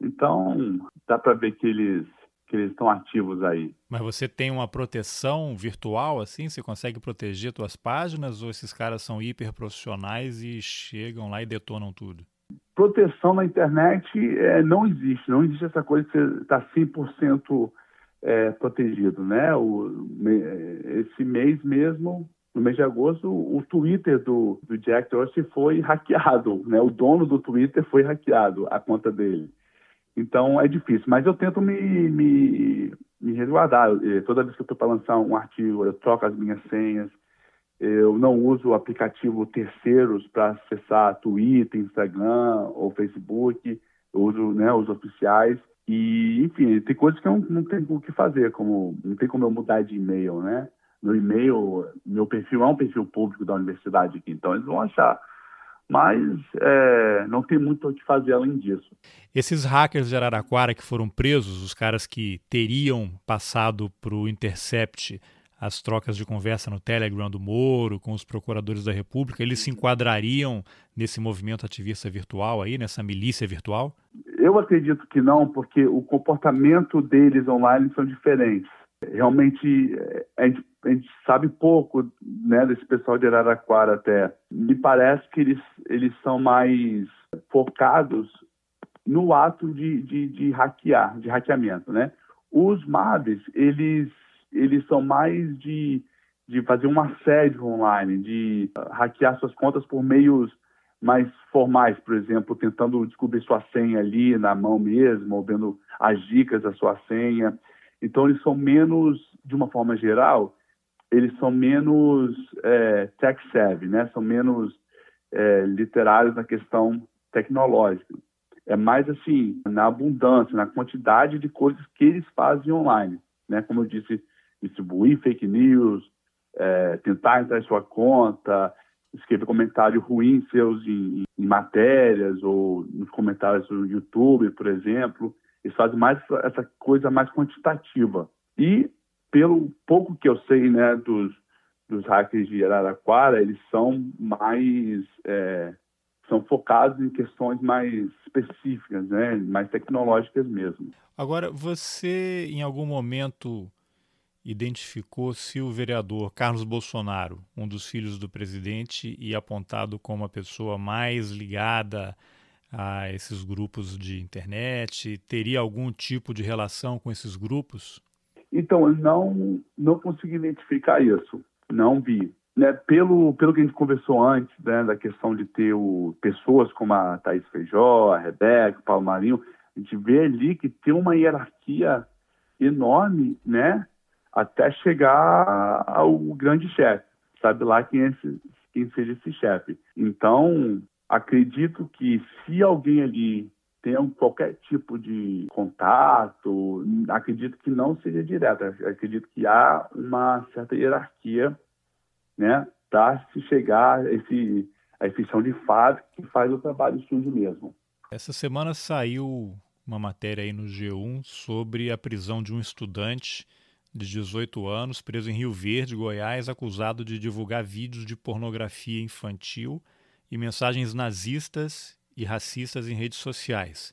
Então, dá para ver que eles que eles estão ativos aí.
Mas você tem uma proteção virtual assim? Você consegue proteger suas páginas ou esses caras são hiper profissionais e chegam lá e detonam tudo?
Proteção na internet é, não existe, não existe essa coisa de estar tá 100% é, protegido, né? O, esse mês mesmo, no mês de agosto, o Twitter do, do Jack Dorsey foi hackeado, né? O dono do Twitter foi hackeado, a conta dele. Então é difícil, mas eu tento me, me, me resguardar. Toda vez que eu estou para lançar um artigo, eu troco as minhas senhas, eu não uso aplicativo terceiros para acessar Twitter, Instagram ou Facebook. Eu uso né, os oficiais. E, enfim, tem coisas que eu não, não tenho o que fazer, como não tem como eu mudar de e-mail, né? Meu e-mail, meu perfil é um perfil público da universidade aqui, então eles vão achar. Mas é, não tem muito o que fazer além disso.
Esses hackers de Araraquara que foram presos, os caras que teriam passado para o Intercept as trocas de conversa no Telegram do Moro com os procuradores da República, eles se enquadrariam nesse movimento ativista virtual aí, nessa milícia virtual?
Eu acredito que não, porque o comportamento deles online são diferentes. Realmente, a gente, a gente sabe pouco né, desse pessoal de Araraquara até. Me parece que eles, eles são mais focados no ato de, de, de hackear, de hackeamento, né? Os MABs, eles eles são mais de, de fazer um assédio online, de hackear suas contas por meios mais formais, por exemplo, tentando descobrir sua senha ali na mão mesmo, ou vendo as dicas da sua senha. Então, eles são menos, de uma forma geral, eles são menos é, tech-savvy, né? são menos é, literários na questão tecnológica. É mais assim, na abundância, na quantidade de coisas que eles fazem online. Né? Como eu disse, distribuir fake news, é, tentar entrar em sua conta, escrever comentários ruins seus em, em, matérias ou nos comentários do YouTube, por exemplo. Eles fazem mais essa coisa mais quantitativa. E, pelo pouco que eu sei né, dos, dos hackers de Araraquara, eles são mais... É, são focados em questões mais específicas, né, mais tecnológicas mesmo.
Agora, você em algum momento identificou se o vereador Carlos Bolsonaro, um dos filhos do presidente e apontado como a pessoa mais ligada a esses grupos de internet, teria algum tipo de relação com esses grupos?
Então, não, não consegui identificar isso, não vi. Né, pelo, pelo que a gente conversou antes, né, da questão de ter o, pessoas como a Thaís Feijó, a Rebeca, o Paulo Marinho, a gente vê ali que tem uma hierarquia enorme, né, até chegar ao grande chefe, sabe lá quem, é esse, quem seja esse chefe. Então, acredito que se alguém ali tem qualquer tipo de contato, acredito que não seja direto, acredito que há uma certa hierarquia, né, para se chegar a, esse, a efeição de fábrica que faz o trabalho sujo mesmo.
Essa semana saiu uma matéria aí no G1 sobre a prisão de um estudante de 18 anos, preso em Rio Verde, Goiás, acusado de divulgar vídeos de pornografia infantil e mensagens nazistas e racistas em redes sociais.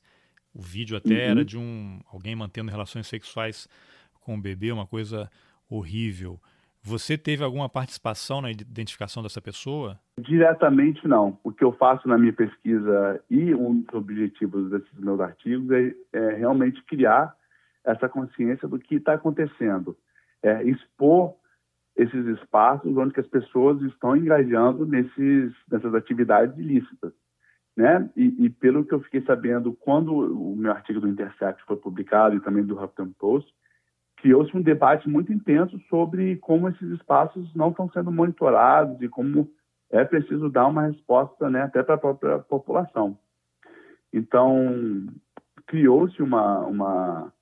O vídeo até uhum. era de um alguém mantendo relações sexuais com o bebê, uma coisa horrível. Você teve alguma participação na identificação dessa pessoa?
Diretamente não. O que eu faço na minha pesquisa e um dos objetivos desses meus artigos é, é realmente criar essa consciência do que está acontecendo, é, expor esses espaços onde as pessoas estão engajando nesses, nessas atividades ilícitas. Né? E, e, pelo que eu fiquei sabendo, quando o meu artigo do Intercept foi publicado e também do Huffington Post, criou-se um debate muito intenso sobre como esses espaços não estão sendo monitorados e como é preciso dar uma resposta né, até para a própria população. Então, criou-se uma, uma,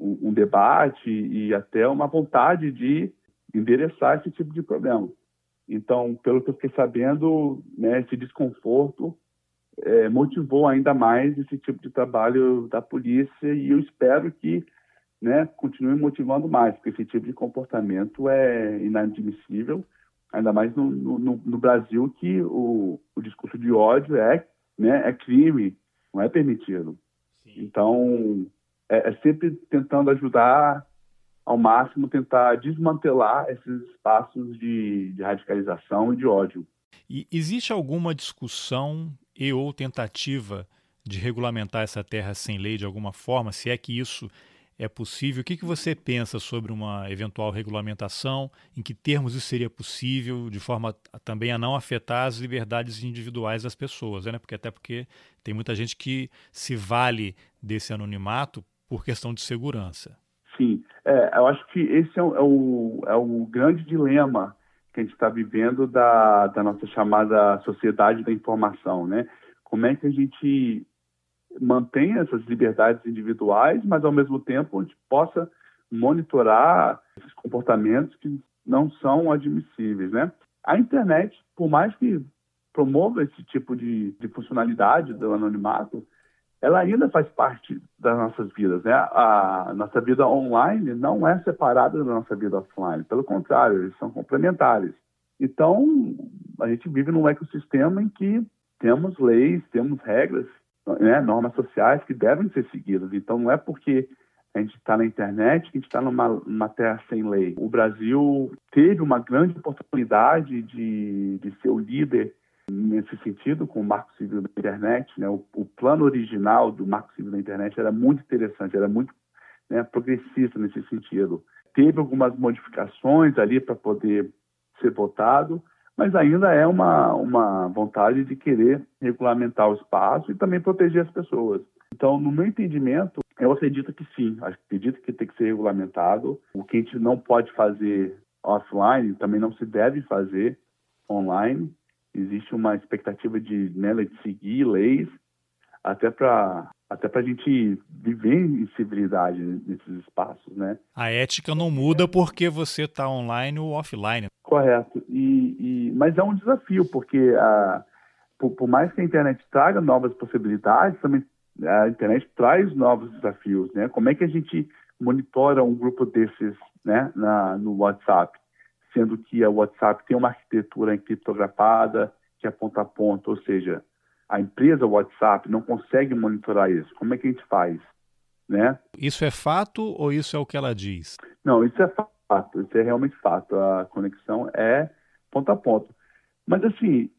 um, um debate e até uma vontade de endereçar esse tipo de problema. Então, pelo que eu fiquei sabendo, né, esse desconforto é, motivou ainda mais esse tipo de trabalho da polícia e eu espero que né, continue motivando mais, porque esse tipo de comportamento é inadmissível, ainda mais no, no, no Brasil que o, o, discurso de ódio é, né, é crime, não é permitido. Sim. Então, é, é sempre tentando ajudar ao máximo, tentar desmantelar esses espaços de, de radicalização e de ódio.
E existe alguma discussão e ou tentativa de regulamentar essa terra sem lei de alguma forma, se é que isso é possível? O que, que você pensa sobre uma eventual regulamentação? Em que termos isso seria possível, de forma também a não afetar as liberdades individuais das pessoas, né? Porque até porque tem muita gente que se vale desse anonimato por questão de segurança.
Sim, é, eu acho que esse é o, é o, é o grande dilema que a gente está vivendo da, da nossa chamada sociedade da informação, né? Como é que a gente mantém essas liberdades individuais, mas ao mesmo tempo a gente possa monitorar esses comportamentos que não são admissíveis, né? A internet, por mais que promova esse tipo de, de funcionalidade do anonimato, ela ainda faz parte das nossas vidas, né? A nossa vida online não é separada da nossa vida offline, pelo contrário, eles são complementares. Então, a gente vive num ecossistema em que temos leis, temos regras, né, normas sociais que devem ser seguidas. Então, não é porque a gente está na internet que a gente está numa, numa, terra sem lei. O Brasil teve uma grande oportunidade de, de ser o líder nesse sentido com o Marco Civil da Internet. Né? O, o, plano original do Marco Civil da Internet era muito interessante, era muito né, progressista nesse sentido. Teve algumas modificações ali para poder ser votado, mas ainda é uma, uma vontade de querer regulamentar o espaço e também proteger as pessoas. Então, no meu entendimento, eu acredito que sim, acredito que tem que ser regulamentado. O que a gente não pode fazer offline também não se deve fazer online existe uma expectativa de, né, de seguir leis até para até para a gente viver em civilidade nesses espaços, né?
A ética não muda porque você está online ou offline.
Correto. E, e, mas é um desafio porque a, por, por, mais que a internet traga novas possibilidades, também a internet traz novos desafios, né? Como é que a gente monitora um grupo desses, né, na, no WhatsApp? Sendo que a WhatsApp tem uma arquitetura encriptografada, que é ponto a ponto, ou seja, a empresa WhatsApp não consegue monitorar isso. Como é que a gente faz? Né?
Isso é fato ou isso é o que ela diz?
Não, isso é fato, isso é realmente fato. A conexão é ponto a ponto. Mas assim,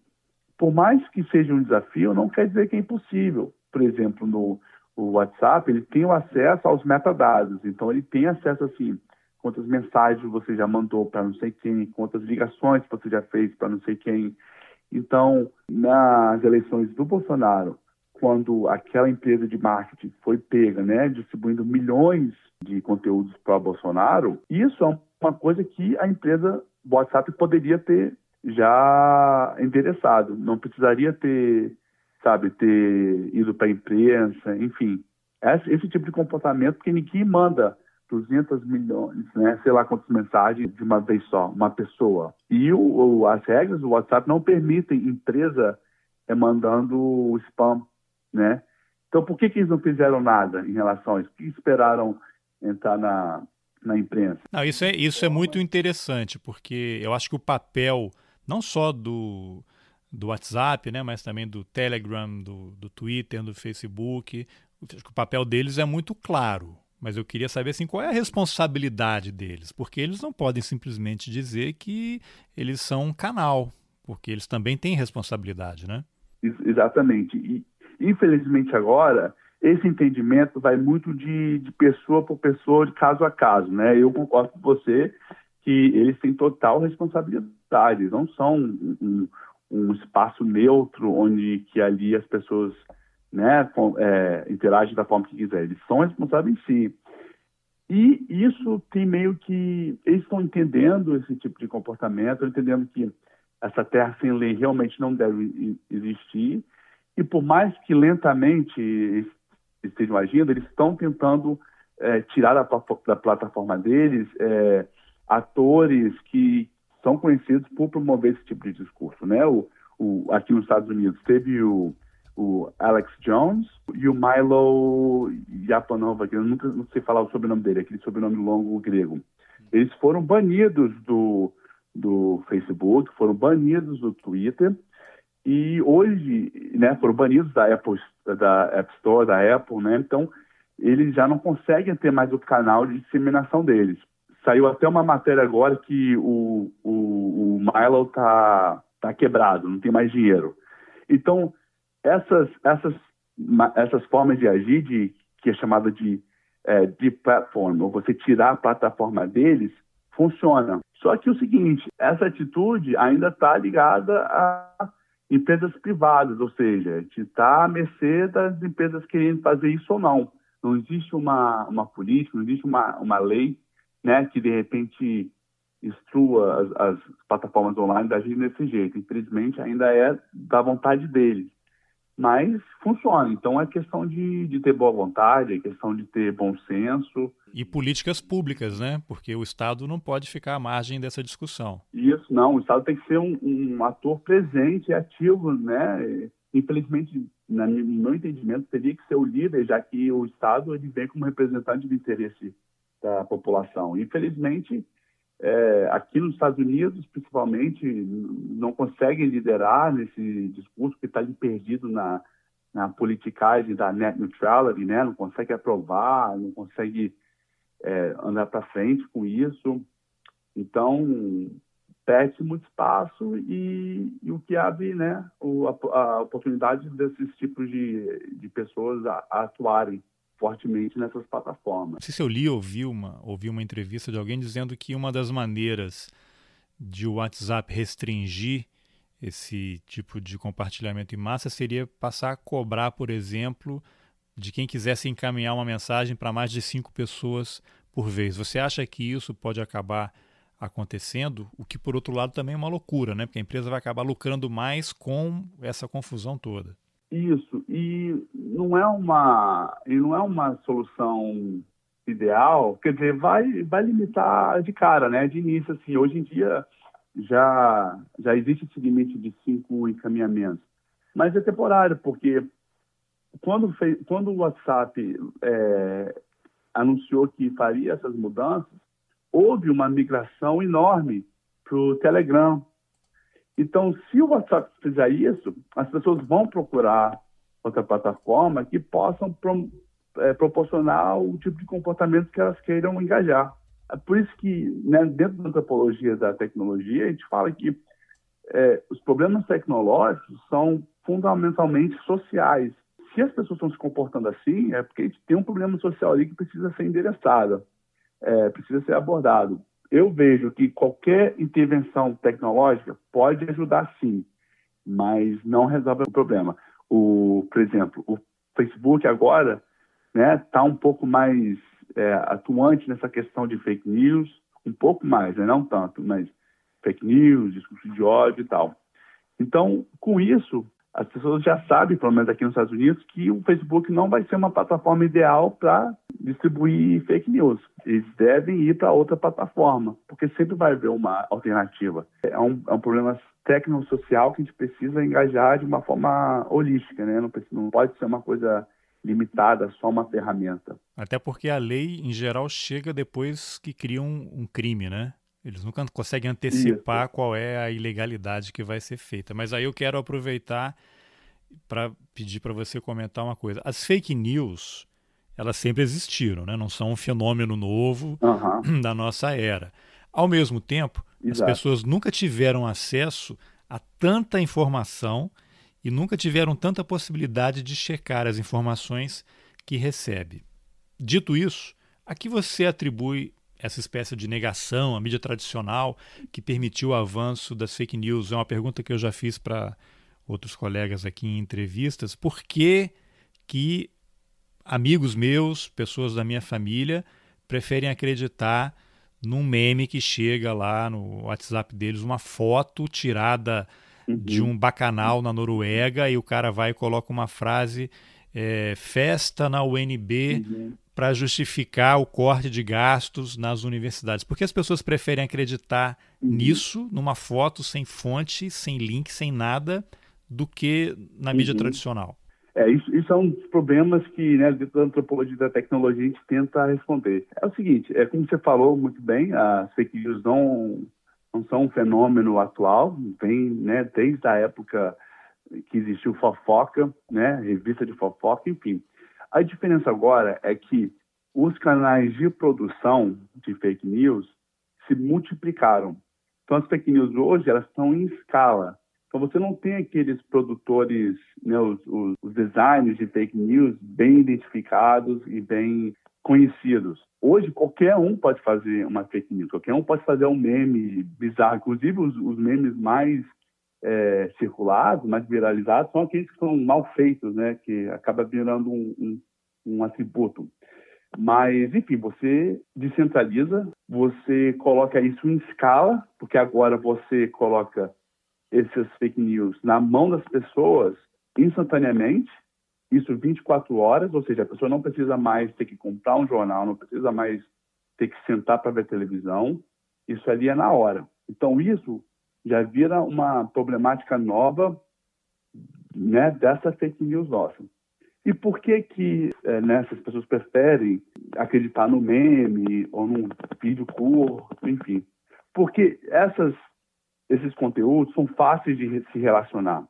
por mais que seja um desafio, não quer dizer que é impossível. Por exemplo, no WhatsApp, ele tem o acesso aos metadados, então ele tem acesso assim, quantas mensagens você já mandou para não sei quem, quantas ligações você já fez para não sei quem. Então, nas eleições do Bolsonaro, quando aquela empresa de marketing foi pega, né, distribuindo milhões de conteúdos para Bolsonaro, isso é uma coisa que a empresa WhatsApp poderia ter já endereçado, não precisaria ter, sabe, ter ido para a imprensa, enfim, esse, esse tipo de comportamento que ninguém manda 200 milhões, né, sei lá quantas mensagens de uma vez só, uma pessoa. E o, o, as regras do WhatsApp não permitem empresa é, mandando spam, né? Então, por que, que eles não fizeram nada em relação a isso? Que esperaram entrar na, na imprensa?
Não, isso, é, isso é muito interessante, porque eu acho que o papel, não só do, do WhatsApp, né, mas também do Telegram, do, do Twitter, do Facebook, o papel deles é muito claro. Mas eu queria saber assim, qual é a responsabilidade deles, porque eles não podem simplesmente dizer que eles são um canal, porque eles também têm responsabilidade, né?
Exatamente. E, infelizmente agora, esse entendimento vai muito de, de pessoa por pessoa, de caso a caso, né? Eu concordo com você que eles têm total responsabilidade, não são um, um espaço neutro onde que ali as pessoas né, é, interage da forma que quiser. Eles são responsáveis em si. E isso tem meio que. Eles estão entendendo esse tipo de comportamento, entendendo que essa terra sem lei realmente não deve existir. E por mais que lentamente estejam agindo, eles estão tentando é, tirar da, da, plataforma deles é, atores que são conhecidos por promover esse tipo de discurso. Né? O, o, aqui nos Estados Unidos teve o o Alex Jones e o Milo Yapanova, que eu nunca não sei falar o sobrenome dele, aquele sobrenome longo grego. Eles foram banidos do, do Facebook, foram banidos do Twitter e hoje, né, foram banidos da Apple, da App Store, da Apple, né? Então, eles já não conseguem ter mais o canal de disseminação deles. Saiu até uma matéria agora que o, o, o Milo tá, tá quebrado, não tem mais dinheiro. Então, essas, essas, essas formas de agir, de, que é chamada de é, de platform, ou você tirar a plataforma deles, funciona. Só que o seguinte, essa atitude ainda está ligada a empresas privadas, ou seja, a gente está à mercê das empresas querendo fazer isso ou não. Não existe uma, uma política, não existe uma, uma lei né, que, de repente, instrua as, as plataformas online da agir desse jeito. Infelizmente, ainda é da vontade deles mas funciona. Então é questão de, de ter boa vontade, é questão de ter bom senso.
E políticas públicas, né? Porque o Estado não pode ficar à margem dessa discussão.
Isso, não. O Estado tem que ser um, um ator presente e ativo, né? infelizmente, no meu entendimento, teria que ser o líder, já que o Estado ele vem como representante do interesse da população. Infelizmente, é, aqui nos Estados Unidos, principalmente, não conseguem liderar nesse discurso que está perdido na, na politicagem da net neutrality, né? não consegue aprovar, não consegue é, andar para frente com isso. Então, perde muito espaço e, e, o que abre né, o, a, a, oportunidade desses tipos de, de pessoas a, a atuarem fortemente nessas plataformas. Não
sei se eu li ou ouvi uma, ouvi uma entrevista de alguém dizendo que uma das maneiras de o WhatsApp restringir esse tipo de compartilhamento em massa seria passar a cobrar, por exemplo, de quem quisesse encaminhar uma mensagem para mais de cinco pessoas por vez. Você acha que isso pode acabar acontecendo? O que, por outro lado, também é uma loucura, né? Porque a empresa vai acabar lucrando mais com essa confusão toda.
Isso, e não é uma, e não é uma solução ideal, quer dizer, vai, vai limitar de cara, né? De início, assim, hoje em dia já, já existe esse limite de cinco encaminhamentos, mas é temporário, porque quando, fez, quando o WhatsApp é, anunciou que faria essas mudanças, houve uma migração enorme para o Telegram, então, se o WhatsApp fizer isso, as pessoas vão procurar outra plataforma que possam pro, é, proporcionar o tipo de comportamento que elas queiram engajar. É por isso que, né, dentro da antropologia da tecnologia, a gente fala que é, os problemas tecnológicos são fundamentalmente sociais. Se as pessoas estão se comportando assim, é porque a gente tem um problema social ali que precisa ser endereçado, é, precisa ser abordado eu vejo que qualquer intervenção tecnológica pode ajudar sim, mas não resolve o problema. O, por exemplo, o Facebook agora está né, tá um pouco mais é, atuante nessa questão de fake news, um pouco mais, né, não tanto, mas fake news, discurso de ódio e tal. Então, com isso, as pessoas já sabem, pelo menos aqui nos Estados Unidos, que o Facebook não vai ser uma plataforma ideal para distribuir fake news. Eles devem ir para outra plataforma, porque sempre vai haver uma alternativa. É um, é um problema tecnosocial que a gente precisa engajar de uma forma holística, né? Não, não pode ser uma coisa limitada, só uma ferramenta.
Até porque a lei, em geral, chega depois que cria um, um crime, né? Eles nunca conseguem antecipar Isso. qual é a ilegalidade que vai ser feita. Mas aí eu quero aproveitar para pedir para você comentar uma coisa. As fake news, elas sempre existiram, né? não são um fenômeno novo uhum. da nossa era. Ao mesmo tempo, Exato. as pessoas nunca tiveram acesso a tanta informação e nunca tiveram tanta possibilidade de checar as informações que recebe. Dito isso, a que você atribui essa espécie de negação à mídia tradicional que permitiu o avanço das fake news? É uma pergunta que eu já fiz para outros colegas aqui em entrevistas. Por que, que amigos meus, pessoas da minha família, preferem acreditar num meme que chega lá no WhatsApp deles, uma foto tirada uhum. de um bacanal na Noruega e o cara vai e coloca uma frase é, festa na UNB uhum para justificar o corte de gastos nas universidades? Por que as pessoas preferem acreditar uhum. nisso, numa foto sem fonte, sem link, sem nada, do que na mídia uhum. tradicional?
É, isso, isso, é um dos problemas que, né, dentro da antropologia da tecnologia, a gente tenta responder. É o seguinte, é como você falou muito bem, as fake news não, não são um fenômeno atual, vem né, desde a época que existiu fofoca, né, revista de fofoca, enfim. A diferença agora é que os canais de produção de fake news se multiplicaram. Então, as fake news hoje elas estão em escala. Então, você não tem aqueles produtores, né, os, os, os designers de fake news bem identificados e bem conhecidos. Hoje, qualquer um pode fazer uma fake news, qualquer um pode fazer um meme bizarro. Inclusive, os, os memes mais é, circulados, mais viralizados, são aqueles que são mal feitos, né? Que acaba virando um, um, um atributo. Mas, enfim, você descentraliza, você coloca isso em escala, porque agora você coloca essas fake news na mão das pessoas instantaneamente, isso 24 horas, ou seja, a pessoa não precisa mais ter que comprar um jornal, não precisa mais ter que sentar para ver televisão, isso ali é na hora. Então, isso já vira uma problemática nova né, dessa fake news nossa. E por que que é, né, essas pessoas preferem acreditar no meme ou num vídeo curto, enfim? Porque essas, esses conteúdos são fáceis de se relacionar.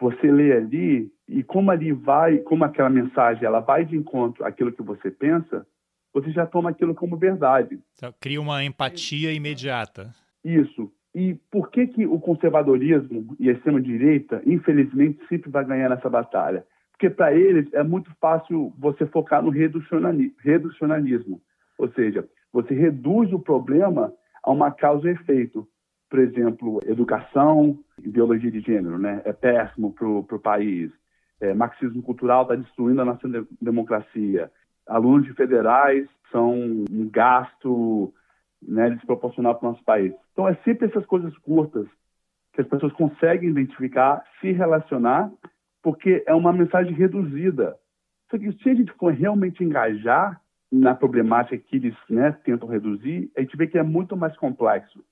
Você lê ali e como ali vai, como aquela mensagem ela vai de encontro àquilo que você pensa, você já toma aquilo como verdade.
Então, cria uma empatia imediata.
Isso. E por que que o conservadorismo e a extrema-direita, infelizmente, sempre vai ganhar nessa batalha? Porque para eles é muito fácil você focar no reducionalismo, ou seja, você reduz o problema a uma causa e efeito. Por exemplo, educação, ideologia de gênero, né? É péssimo para o país. É, marxismo cultural está destruindo a nossa democracia. Alunos de federais são um gasto né, desproporcional para o nosso país. Então, é sempre essas coisas curtas que as pessoas conseguem identificar, se relacionar porque é uma mensagem reduzida. Só que se a gente for realmente engajar na problemática que eles né, tentam reduzir, a gente vê que é muito mais complexo.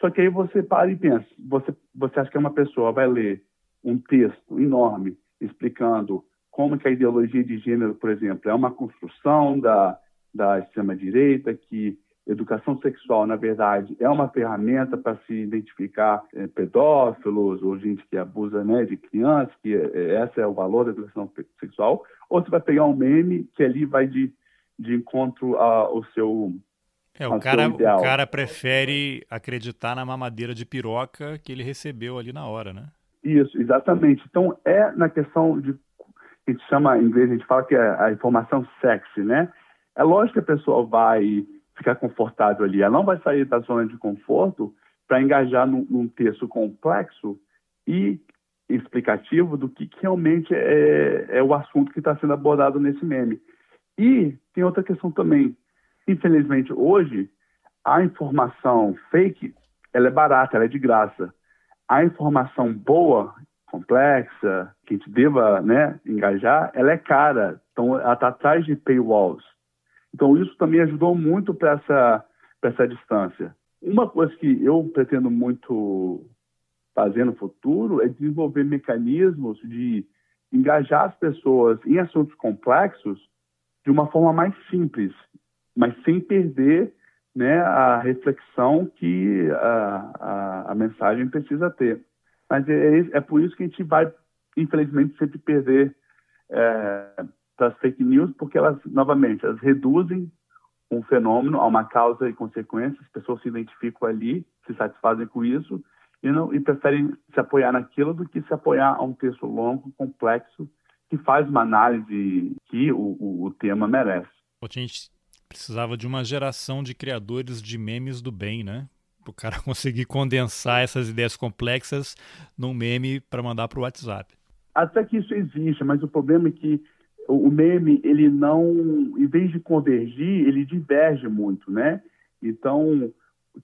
Só que aí você para e pensa, você, você acha que uma pessoa vai ler um texto enorme explicando como que a ideologia de gênero, por exemplo, é uma construção da, da extrema-direita, que educação sexual, na verdade, é uma ferramenta para se identificar é, pedófilos ou gente que abusa né, de crianças, que é, esse é o valor da educação sexual, ou você vai pegar um meme que ali vai de, de encontro ao seu
é, o cara, o cara prefere acreditar na mamadeira de piroca que ele recebeu ali na hora, né?
Isso, exatamente. Então, é na questão de, a gente chama, em inglês, a gente fala que é a informação sexy, né? É lógico que a pessoa vai ficar confortável ali. Ela não vai sair da zona de conforto para engajar num, num, texto complexo e explicativo do que, que realmente é, é, o assunto que está sendo abordado nesse meme. E tem outra questão também. Infelizmente, hoje, a informação fake ela é barata, ela é de graça. A informação boa, complexa, que a gente deva né, engajar, ela é cara. Então, ela está atrás de paywalls. Então, isso também ajudou muito para essa, essa distância. Uma coisa que eu pretendo muito fazer no futuro é desenvolver mecanismos de engajar as pessoas em assuntos complexos de uma forma mais simples, mas sem perder né, a reflexão que a, a, a mensagem precisa ter. Mas é, é, por isso que a gente vai, infelizmente, sempre perder é, das fake news, porque elas, novamente, elas reduzem um fenômeno a uma causa e consequência, as pessoas se identificam ali, se satisfazem com isso e, não, e preferem se apoiar naquilo do que se apoiar a um texto longo, complexo, que faz uma análise que o, o, o tema merece.
A gente precisava de uma geração de criadores de memes do bem, né? Para o cara conseguir condensar essas ideias complexas num meme para mandar para o WhatsApp.
Até que isso existe, mas o problema é que o meme, ele não, em vez de convergir, ele diverge muito, né? Então,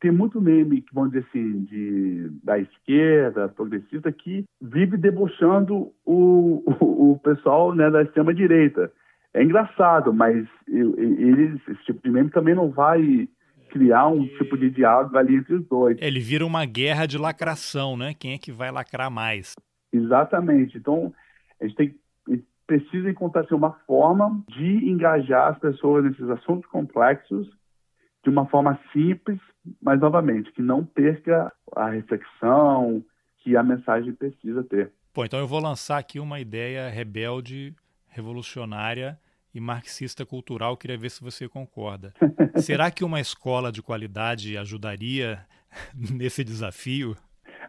tem muito meme, vamos dizer assim, de, da esquerda, progressista, que vive debochando o, o, o pessoal né, da extrema-direita. É engraçado, mas eles, esse tipo de meme também não vai criar um tipo de diálogo ali entre os dois.
Ele vira uma guerra de lacração, né? Quem é que vai lacrar mais?
Exatamente. Então, a gente tem precisa encontrar assim, uma forma de engajar as pessoas nesses assuntos complexos de uma forma simples, mas novamente, que não perca a reflexão que a mensagem precisa ter.
Pô, então eu vou lançar aqui uma ideia rebelde, revolucionária e marxista cultural, queria ver se você concorda. Será que uma escola de qualidade ajudaria nesse desafio?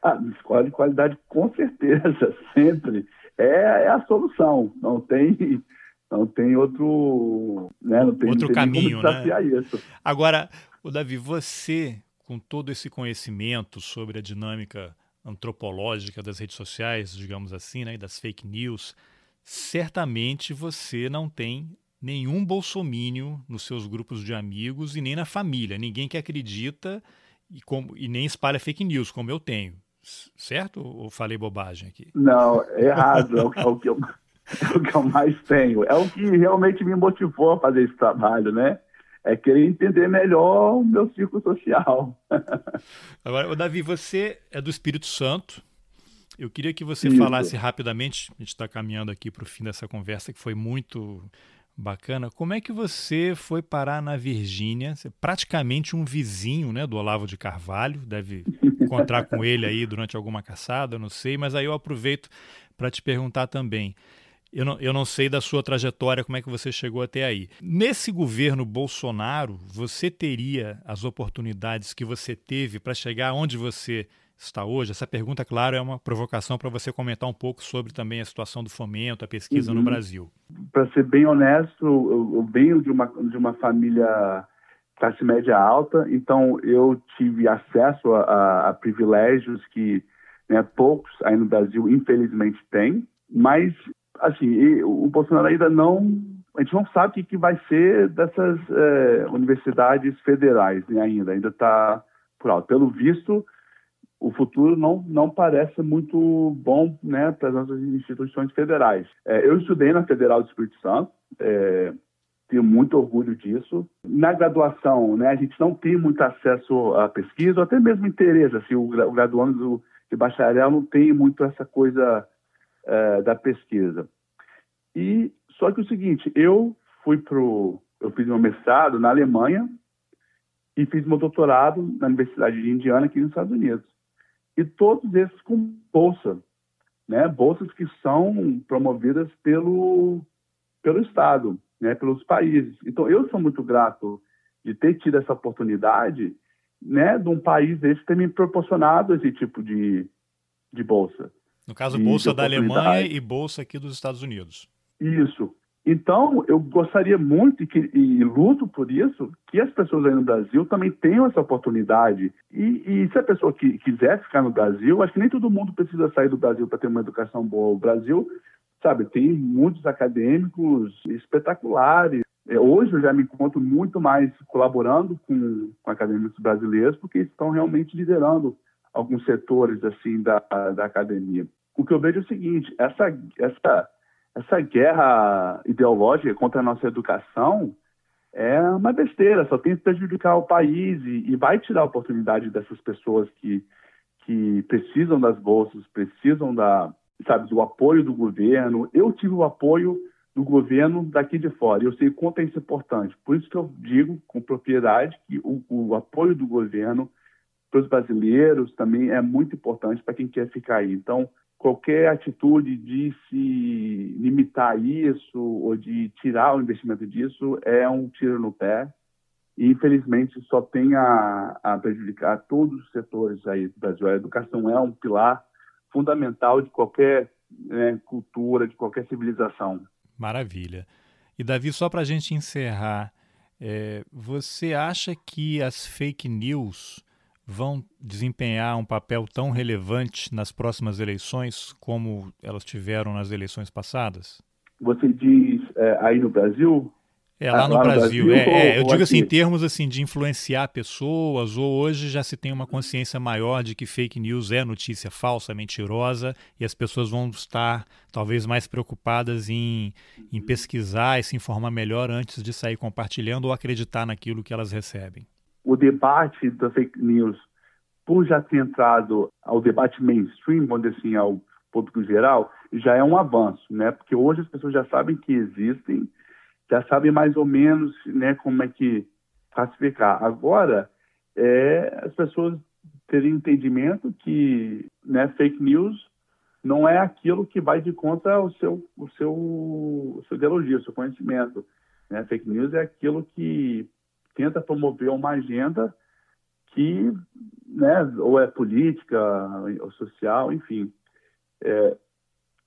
Ah, escola de qualidade, com certeza, sempre é, é a solução. Não tem, não tem outro, né, não tem,
outro
tem
caminho,
né?
Isso. Agora, o Davi, você com todo esse conhecimento sobre a dinâmica antropológica das redes sociais, digamos assim, né, das fake news, certamente você não tem nenhum bolsomínio nos seus grupos de amigos e nem na família, ninguém que acredita e, como, e nem espalha fake news, como eu tenho. Certo ou falei bobagem aqui?
Não, é errado. é, o, é, o que eu, é o que eu mais tenho. É o que realmente me motivou a fazer esse trabalho, né? É querer entender melhor o meu círculo social.
Agora, Davi, você é do Espírito Santo Eu queria que você Isso. falasse rapidamente, a gente está caminhando aqui para o fim dessa conversa, que foi muito bacana. Como é que você foi parar na Virgínia? Você é praticamente um vizinho né, do Olavo de Carvalho, deve encontrar com ele aí durante alguma caçada, não sei, mas aí eu aproveito para te perguntar também. Eu não, eu não sei da sua trajetória, como é que você chegou até aí. Nesse governo Bolsonaro, você teria as oportunidades que você teve para chegar onde você está hoje? Essa pergunta, claro, é uma provocação para você comentar um pouco sobre também a situação do fomento, a pesquisa uhum. no Brasil.
Para ser bem honesto, eu, eu venho de uma, de uma família classe média alta, então eu tive acesso a, a, a privilégios que né, poucos aí no Brasil, infelizmente, têm, mas assim, o Bolsonaro ainda não. A gente não sabe o que, que vai ser dessas é, universidades federais né, ainda, ainda está por alto. Pelo visto, o futuro não, não parece muito bom né, para as nossas instituições federais. É, eu estudei na Federal do Espírito Santo, é, tenho muito orgulho disso. Na graduação, né, a gente não tem muito acesso à pesquisa, ou até mesmo interesse. Assim, o, o graduando de bacharel não tem muito essa coisa é, da pesquisa. E só que o seguinte, eu fui pro, eu fiz meu mestrado na Alemanha e fiz meu doutorado na Universidade de Indiana aqui nos Estados Unidos. E todos esses com bolsa, né? Bolsas que são promovidas pelo pelo Estado, né? Pelos países. Então eu sou muito grato de ter tido essa oportunidade, né? De um país desse ter me proporcionado esse tipo de, de bolsa.
No caso, bolsa da Alemanha e bolsa aqui dos Estados Unidos.
Isso. Então, eu gostaria muito que, e luto por isso, que as pessoas aí no Brasil também tenham essa oportunidade. E, e se a pessoa que quiser ficar no Brasil, acho que nem todo mundo precisa sair do Brasil para ter uma educação boa. O Brasil, sabe, tem muitos acadêmicos espetaculares. É, hoje eu já me encontro muito mais colaborando com, com acadêmicos brasileiros, porque estão realmente liderando alguns setores assim da, da academia o que eu vejo é o seguinte: essa, essa, essa guerra ideológica contra a nossa educação é uma besteira, só tem que prejudicar o país e, e vai tirar a oportunidade dessas pessoas que, que precisam das bolsas, precisam da, sabe, do apoio do governo. Eu tive o apoio do governo daqui de fora. Eu sei quanto é isso importante. Por isso que eu digo com propriedade que o, o apoio do governo para os brasileiros também é muito importante para quem quer ficar aí. Então, qualquer atitude de se limitar isso ou de tirar o investimento disso é um tiro no pé e infelizmente só tem a, a prejudicar todos os setores aí do Brasil. A educação é um pilar fundamental de qualquer né, cultura, de qualquer civilização.
Maravilha. E Davi, só para a gente encerrar, é, você acha que as fake news vão desempenhar um papel tão relevante nas próximas eleições como elas tiveram nas eleições passadas?
Você diz é, aí no Brasil?
É, lá, ah, no, lá Brasil. no, Brasil. É, é, eu digo assim, em termos assim, de influenciar pessoas, ou hoje já se tem uma consciência maior de que fake news é notícia falsa, mentirosa, e as pessoas vão estar talvez mais preocupadas em, em pesquisar e se informar melhor antes de sair compartilhando ou acreditar naquilo que elas recebem
o debate da fake news, por já ter entrado ao debate mainstream, vamos dizer assim, ao público geral, já é um avanço, né? Porque hoje as pessoas já sabem que existem, já sabem mais ou menos, né, como é que classificar. Agora, é as pessoas terem entendimento que, né, fake news não é aquilo que vai de contra o seu, o seu, o seu ideologia, o seu conhecimento. Né? Fake news é aquilo que tenta promover uma agenda que, né, ou é política, ou social, enfim. É,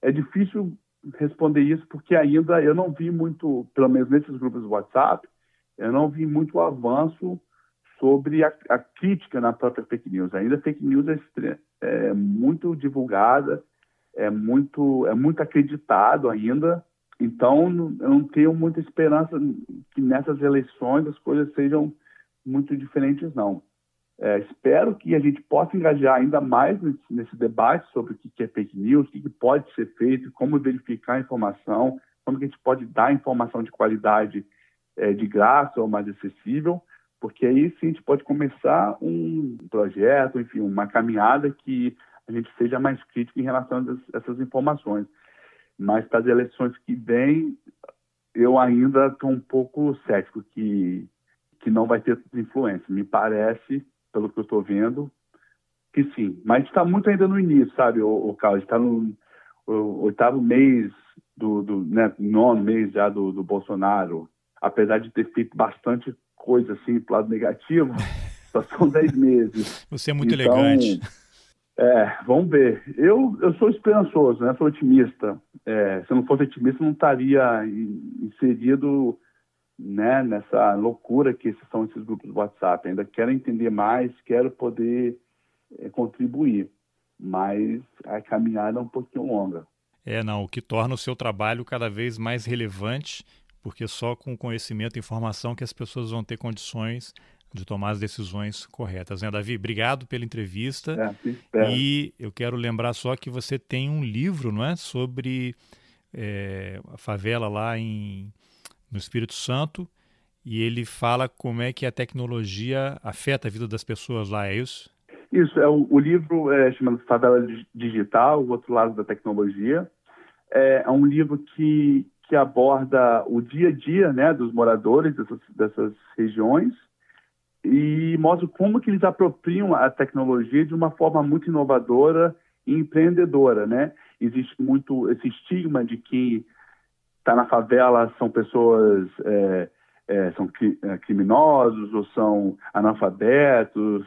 é difícil responder isso porque ainda eu não vi muito, pelo menos nesses grupos do WhatsApp, eu não vi muito avanço sobre a, a crítica na própria fake news. Ainda fake news é, é muito divulgada, é muito, é muito acreditado ainda, então, eu não tenho muita esperança que nessas eleições as coisas sejam muito diferentes, não. É, espero que a gente possa engajar ainda mais nesse, nesse debate sobre o que é fake news, o que pode ser feito, como verificar a informação, como a gente pode dar informação de qualidade é, de graça ou mais acessível, porque aí sim a gente pode começar um projeto, enfim, uma caminhada que a gente seja mais crítico em relação a essas informações. Mas para as eleições que vêm, eu ainda estou um pouco cético que, que não vai ter influência. Me parece, pelo que eu estou vendo, que sim. Mas está muito ainda no início, sabe, o, o Carlos? Está no o, oitavo mês, do, do né, nono mês já do, do Bolsonaro. Apesar de ter feito bastante coisa assim para lado negativo, só são dez meses.
Você é muito então, elegante.
É, vamos ver. Eu, eu sou esperançoso, né? Sou otimista. É, se eu não fosse otimista, não estaria inserido né, nessa loucura que esses são esses grupos do WhatsApp. Ainda quero entender mais, quero poder é, contribuir, mas a caminhada é um pouquinho longa.
É, não, o que torna o seu trabalho cada vez mais relevante, porque só com conhecimento e informação que as pessoas vão ter condições de tomar as decisões corretas. Né, Davi? Obrigado pela entrevista. É, e eu quero lembrar só que você tem um livro, não é, sobre é, a favela lá em, no Espírito Santo e ele fala como é que a tecnologia afeta a vida das pessoas lá, é isso?
Isso, é o, o livro é chamado Favela Digital, o outro lado da tecnologia. É, é, um livro que, que aborda o dia a dia né, dos moradores dessas, dessas regiões e mostra como que eles apropriam a tecnologia de uma forma muito inovadora e empreendedora, né? Existe muito esse estigma de que está na favela são pessoas é, é, são é, criminosos ou são analfabetos,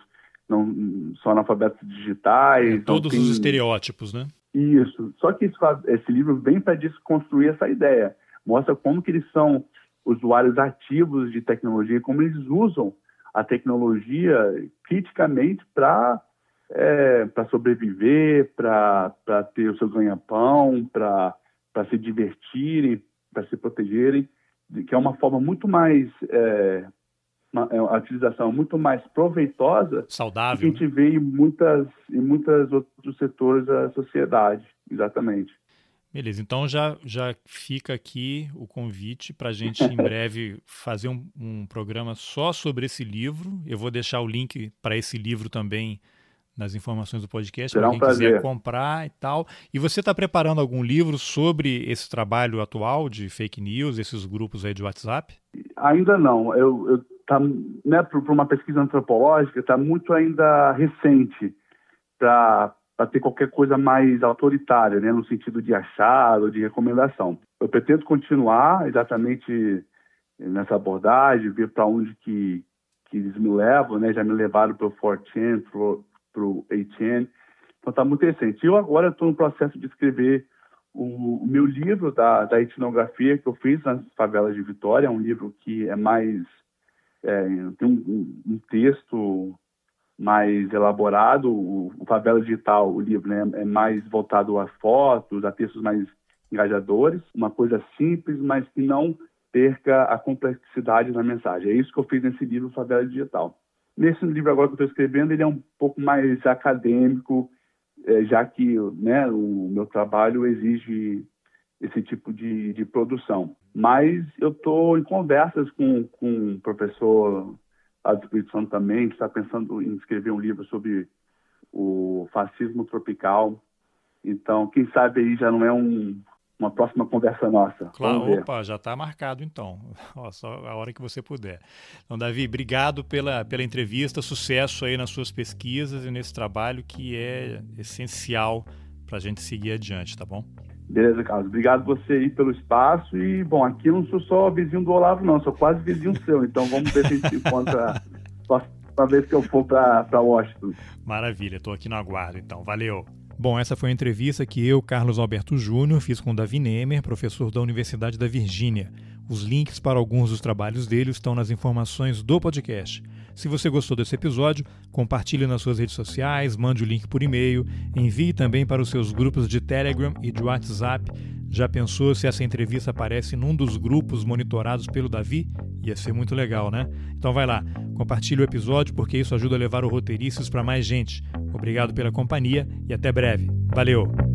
não são analfabetos digitais.
É, todos tem... os estereótipos, né?
Isso. Só que isso, esse livro vem para desconstruir essa ideia. Mostra como que eles são usuários ativos de tecnologia, como eles usam a tecnologia criticamente para é, para sobreviver, para ter o seu ganha-pão, para se divertirem, para se protegerem, que é uma forma muito mais é, uma, é uma utilização muito mais proveitosa
saudável
que a gente vê em muitas em muitos outros setores da sociedade exatamente
Beleza, então já, já fica aqui o convite para a gente em breve fazer um, um, programa só sobre esse livro. Eu vou deixar o link para esse livro também nas informações do podcast, para quem quiser comprar e tal. E você está preparando algum livro sobre esse trabalho atual de fake news, esses grupos aí de WhatsApp?
Ainda não. Eu, eu tá, né, para uma pesquisa antropológica, está muito ainda recente para ter qualquer coisa mais autoritária, né, no sentido de achar ou de recomendação. Eu pretendo continuar exatamente nessa abordagem, ver para onde que, que eles me levam, né, já me levaram para o 4chan, para o 8chan, então está muito recente. Eu agora estou no processo de escrever o, o, meu livro da, da etnografia que eu fiz nas favelas de Vitória, é um livro que é mais, é, tem um, um texto mais elaborado. O, o Favela Digital, o livro, né, é mais voltado a fotos, a textos mais engajadores, uma coisa simples, mas que não perca a complexidade na mensagem. É isso que eu fiz nesse livro, Favela Digital. Nesse livro agora que eu estou escrevendo, ele é um pouco mais acadêmico, é, já que né, o meu trabalho exige esse tipo de, de produção. Mas eu estou em conversas com, com professor Espírito Santo também, que está pensando em escrever um livro sobre o fascismo tropical. Então, quem sabe aí já não é um, uma próxima conversa nossa.
Claro, opa, já está marcado então. Ó, só a hora que você puder. Então, Davi, obrigado pela, pela entrevista, sucesso aí nas suas pesquisas e nesse trabalho que é essencial para a gente seguir adiante, tá bom?
Beleza, Carlos. Obrigado você aí pelo espaço. E, bom, aqui eu não sou só vizinho do Olavo, não. Sou quase vizinho seu. Então vamos ver se a gente se encontra próxima vez que eu for para Washington.
Maravilha. Estou aqui no aguardo, então. Valeu. Bom, essa foi a entrevista que eu, Carlos Alberto Júnior, fiz com Davi Nemer, professor da Universidade da Virgínia. Os links para alguns dos trabalhos dele estão nas informações do podcast. Se você gostou desse episódio, compartilhe nas suas redes sociais, mande o link por e-mail, envie também para os seus grupos de Telegram e de WhatsApp. Já pensou se essa entrevista aparece num dos grupos monitorados pelo Davi? Ia ser muito legal, né? Então vai lá, compartilhe o episódio porque isso ajuda a levar o Roteiristas para mais gente. Obrigado pela companhia e até breve. Valeu!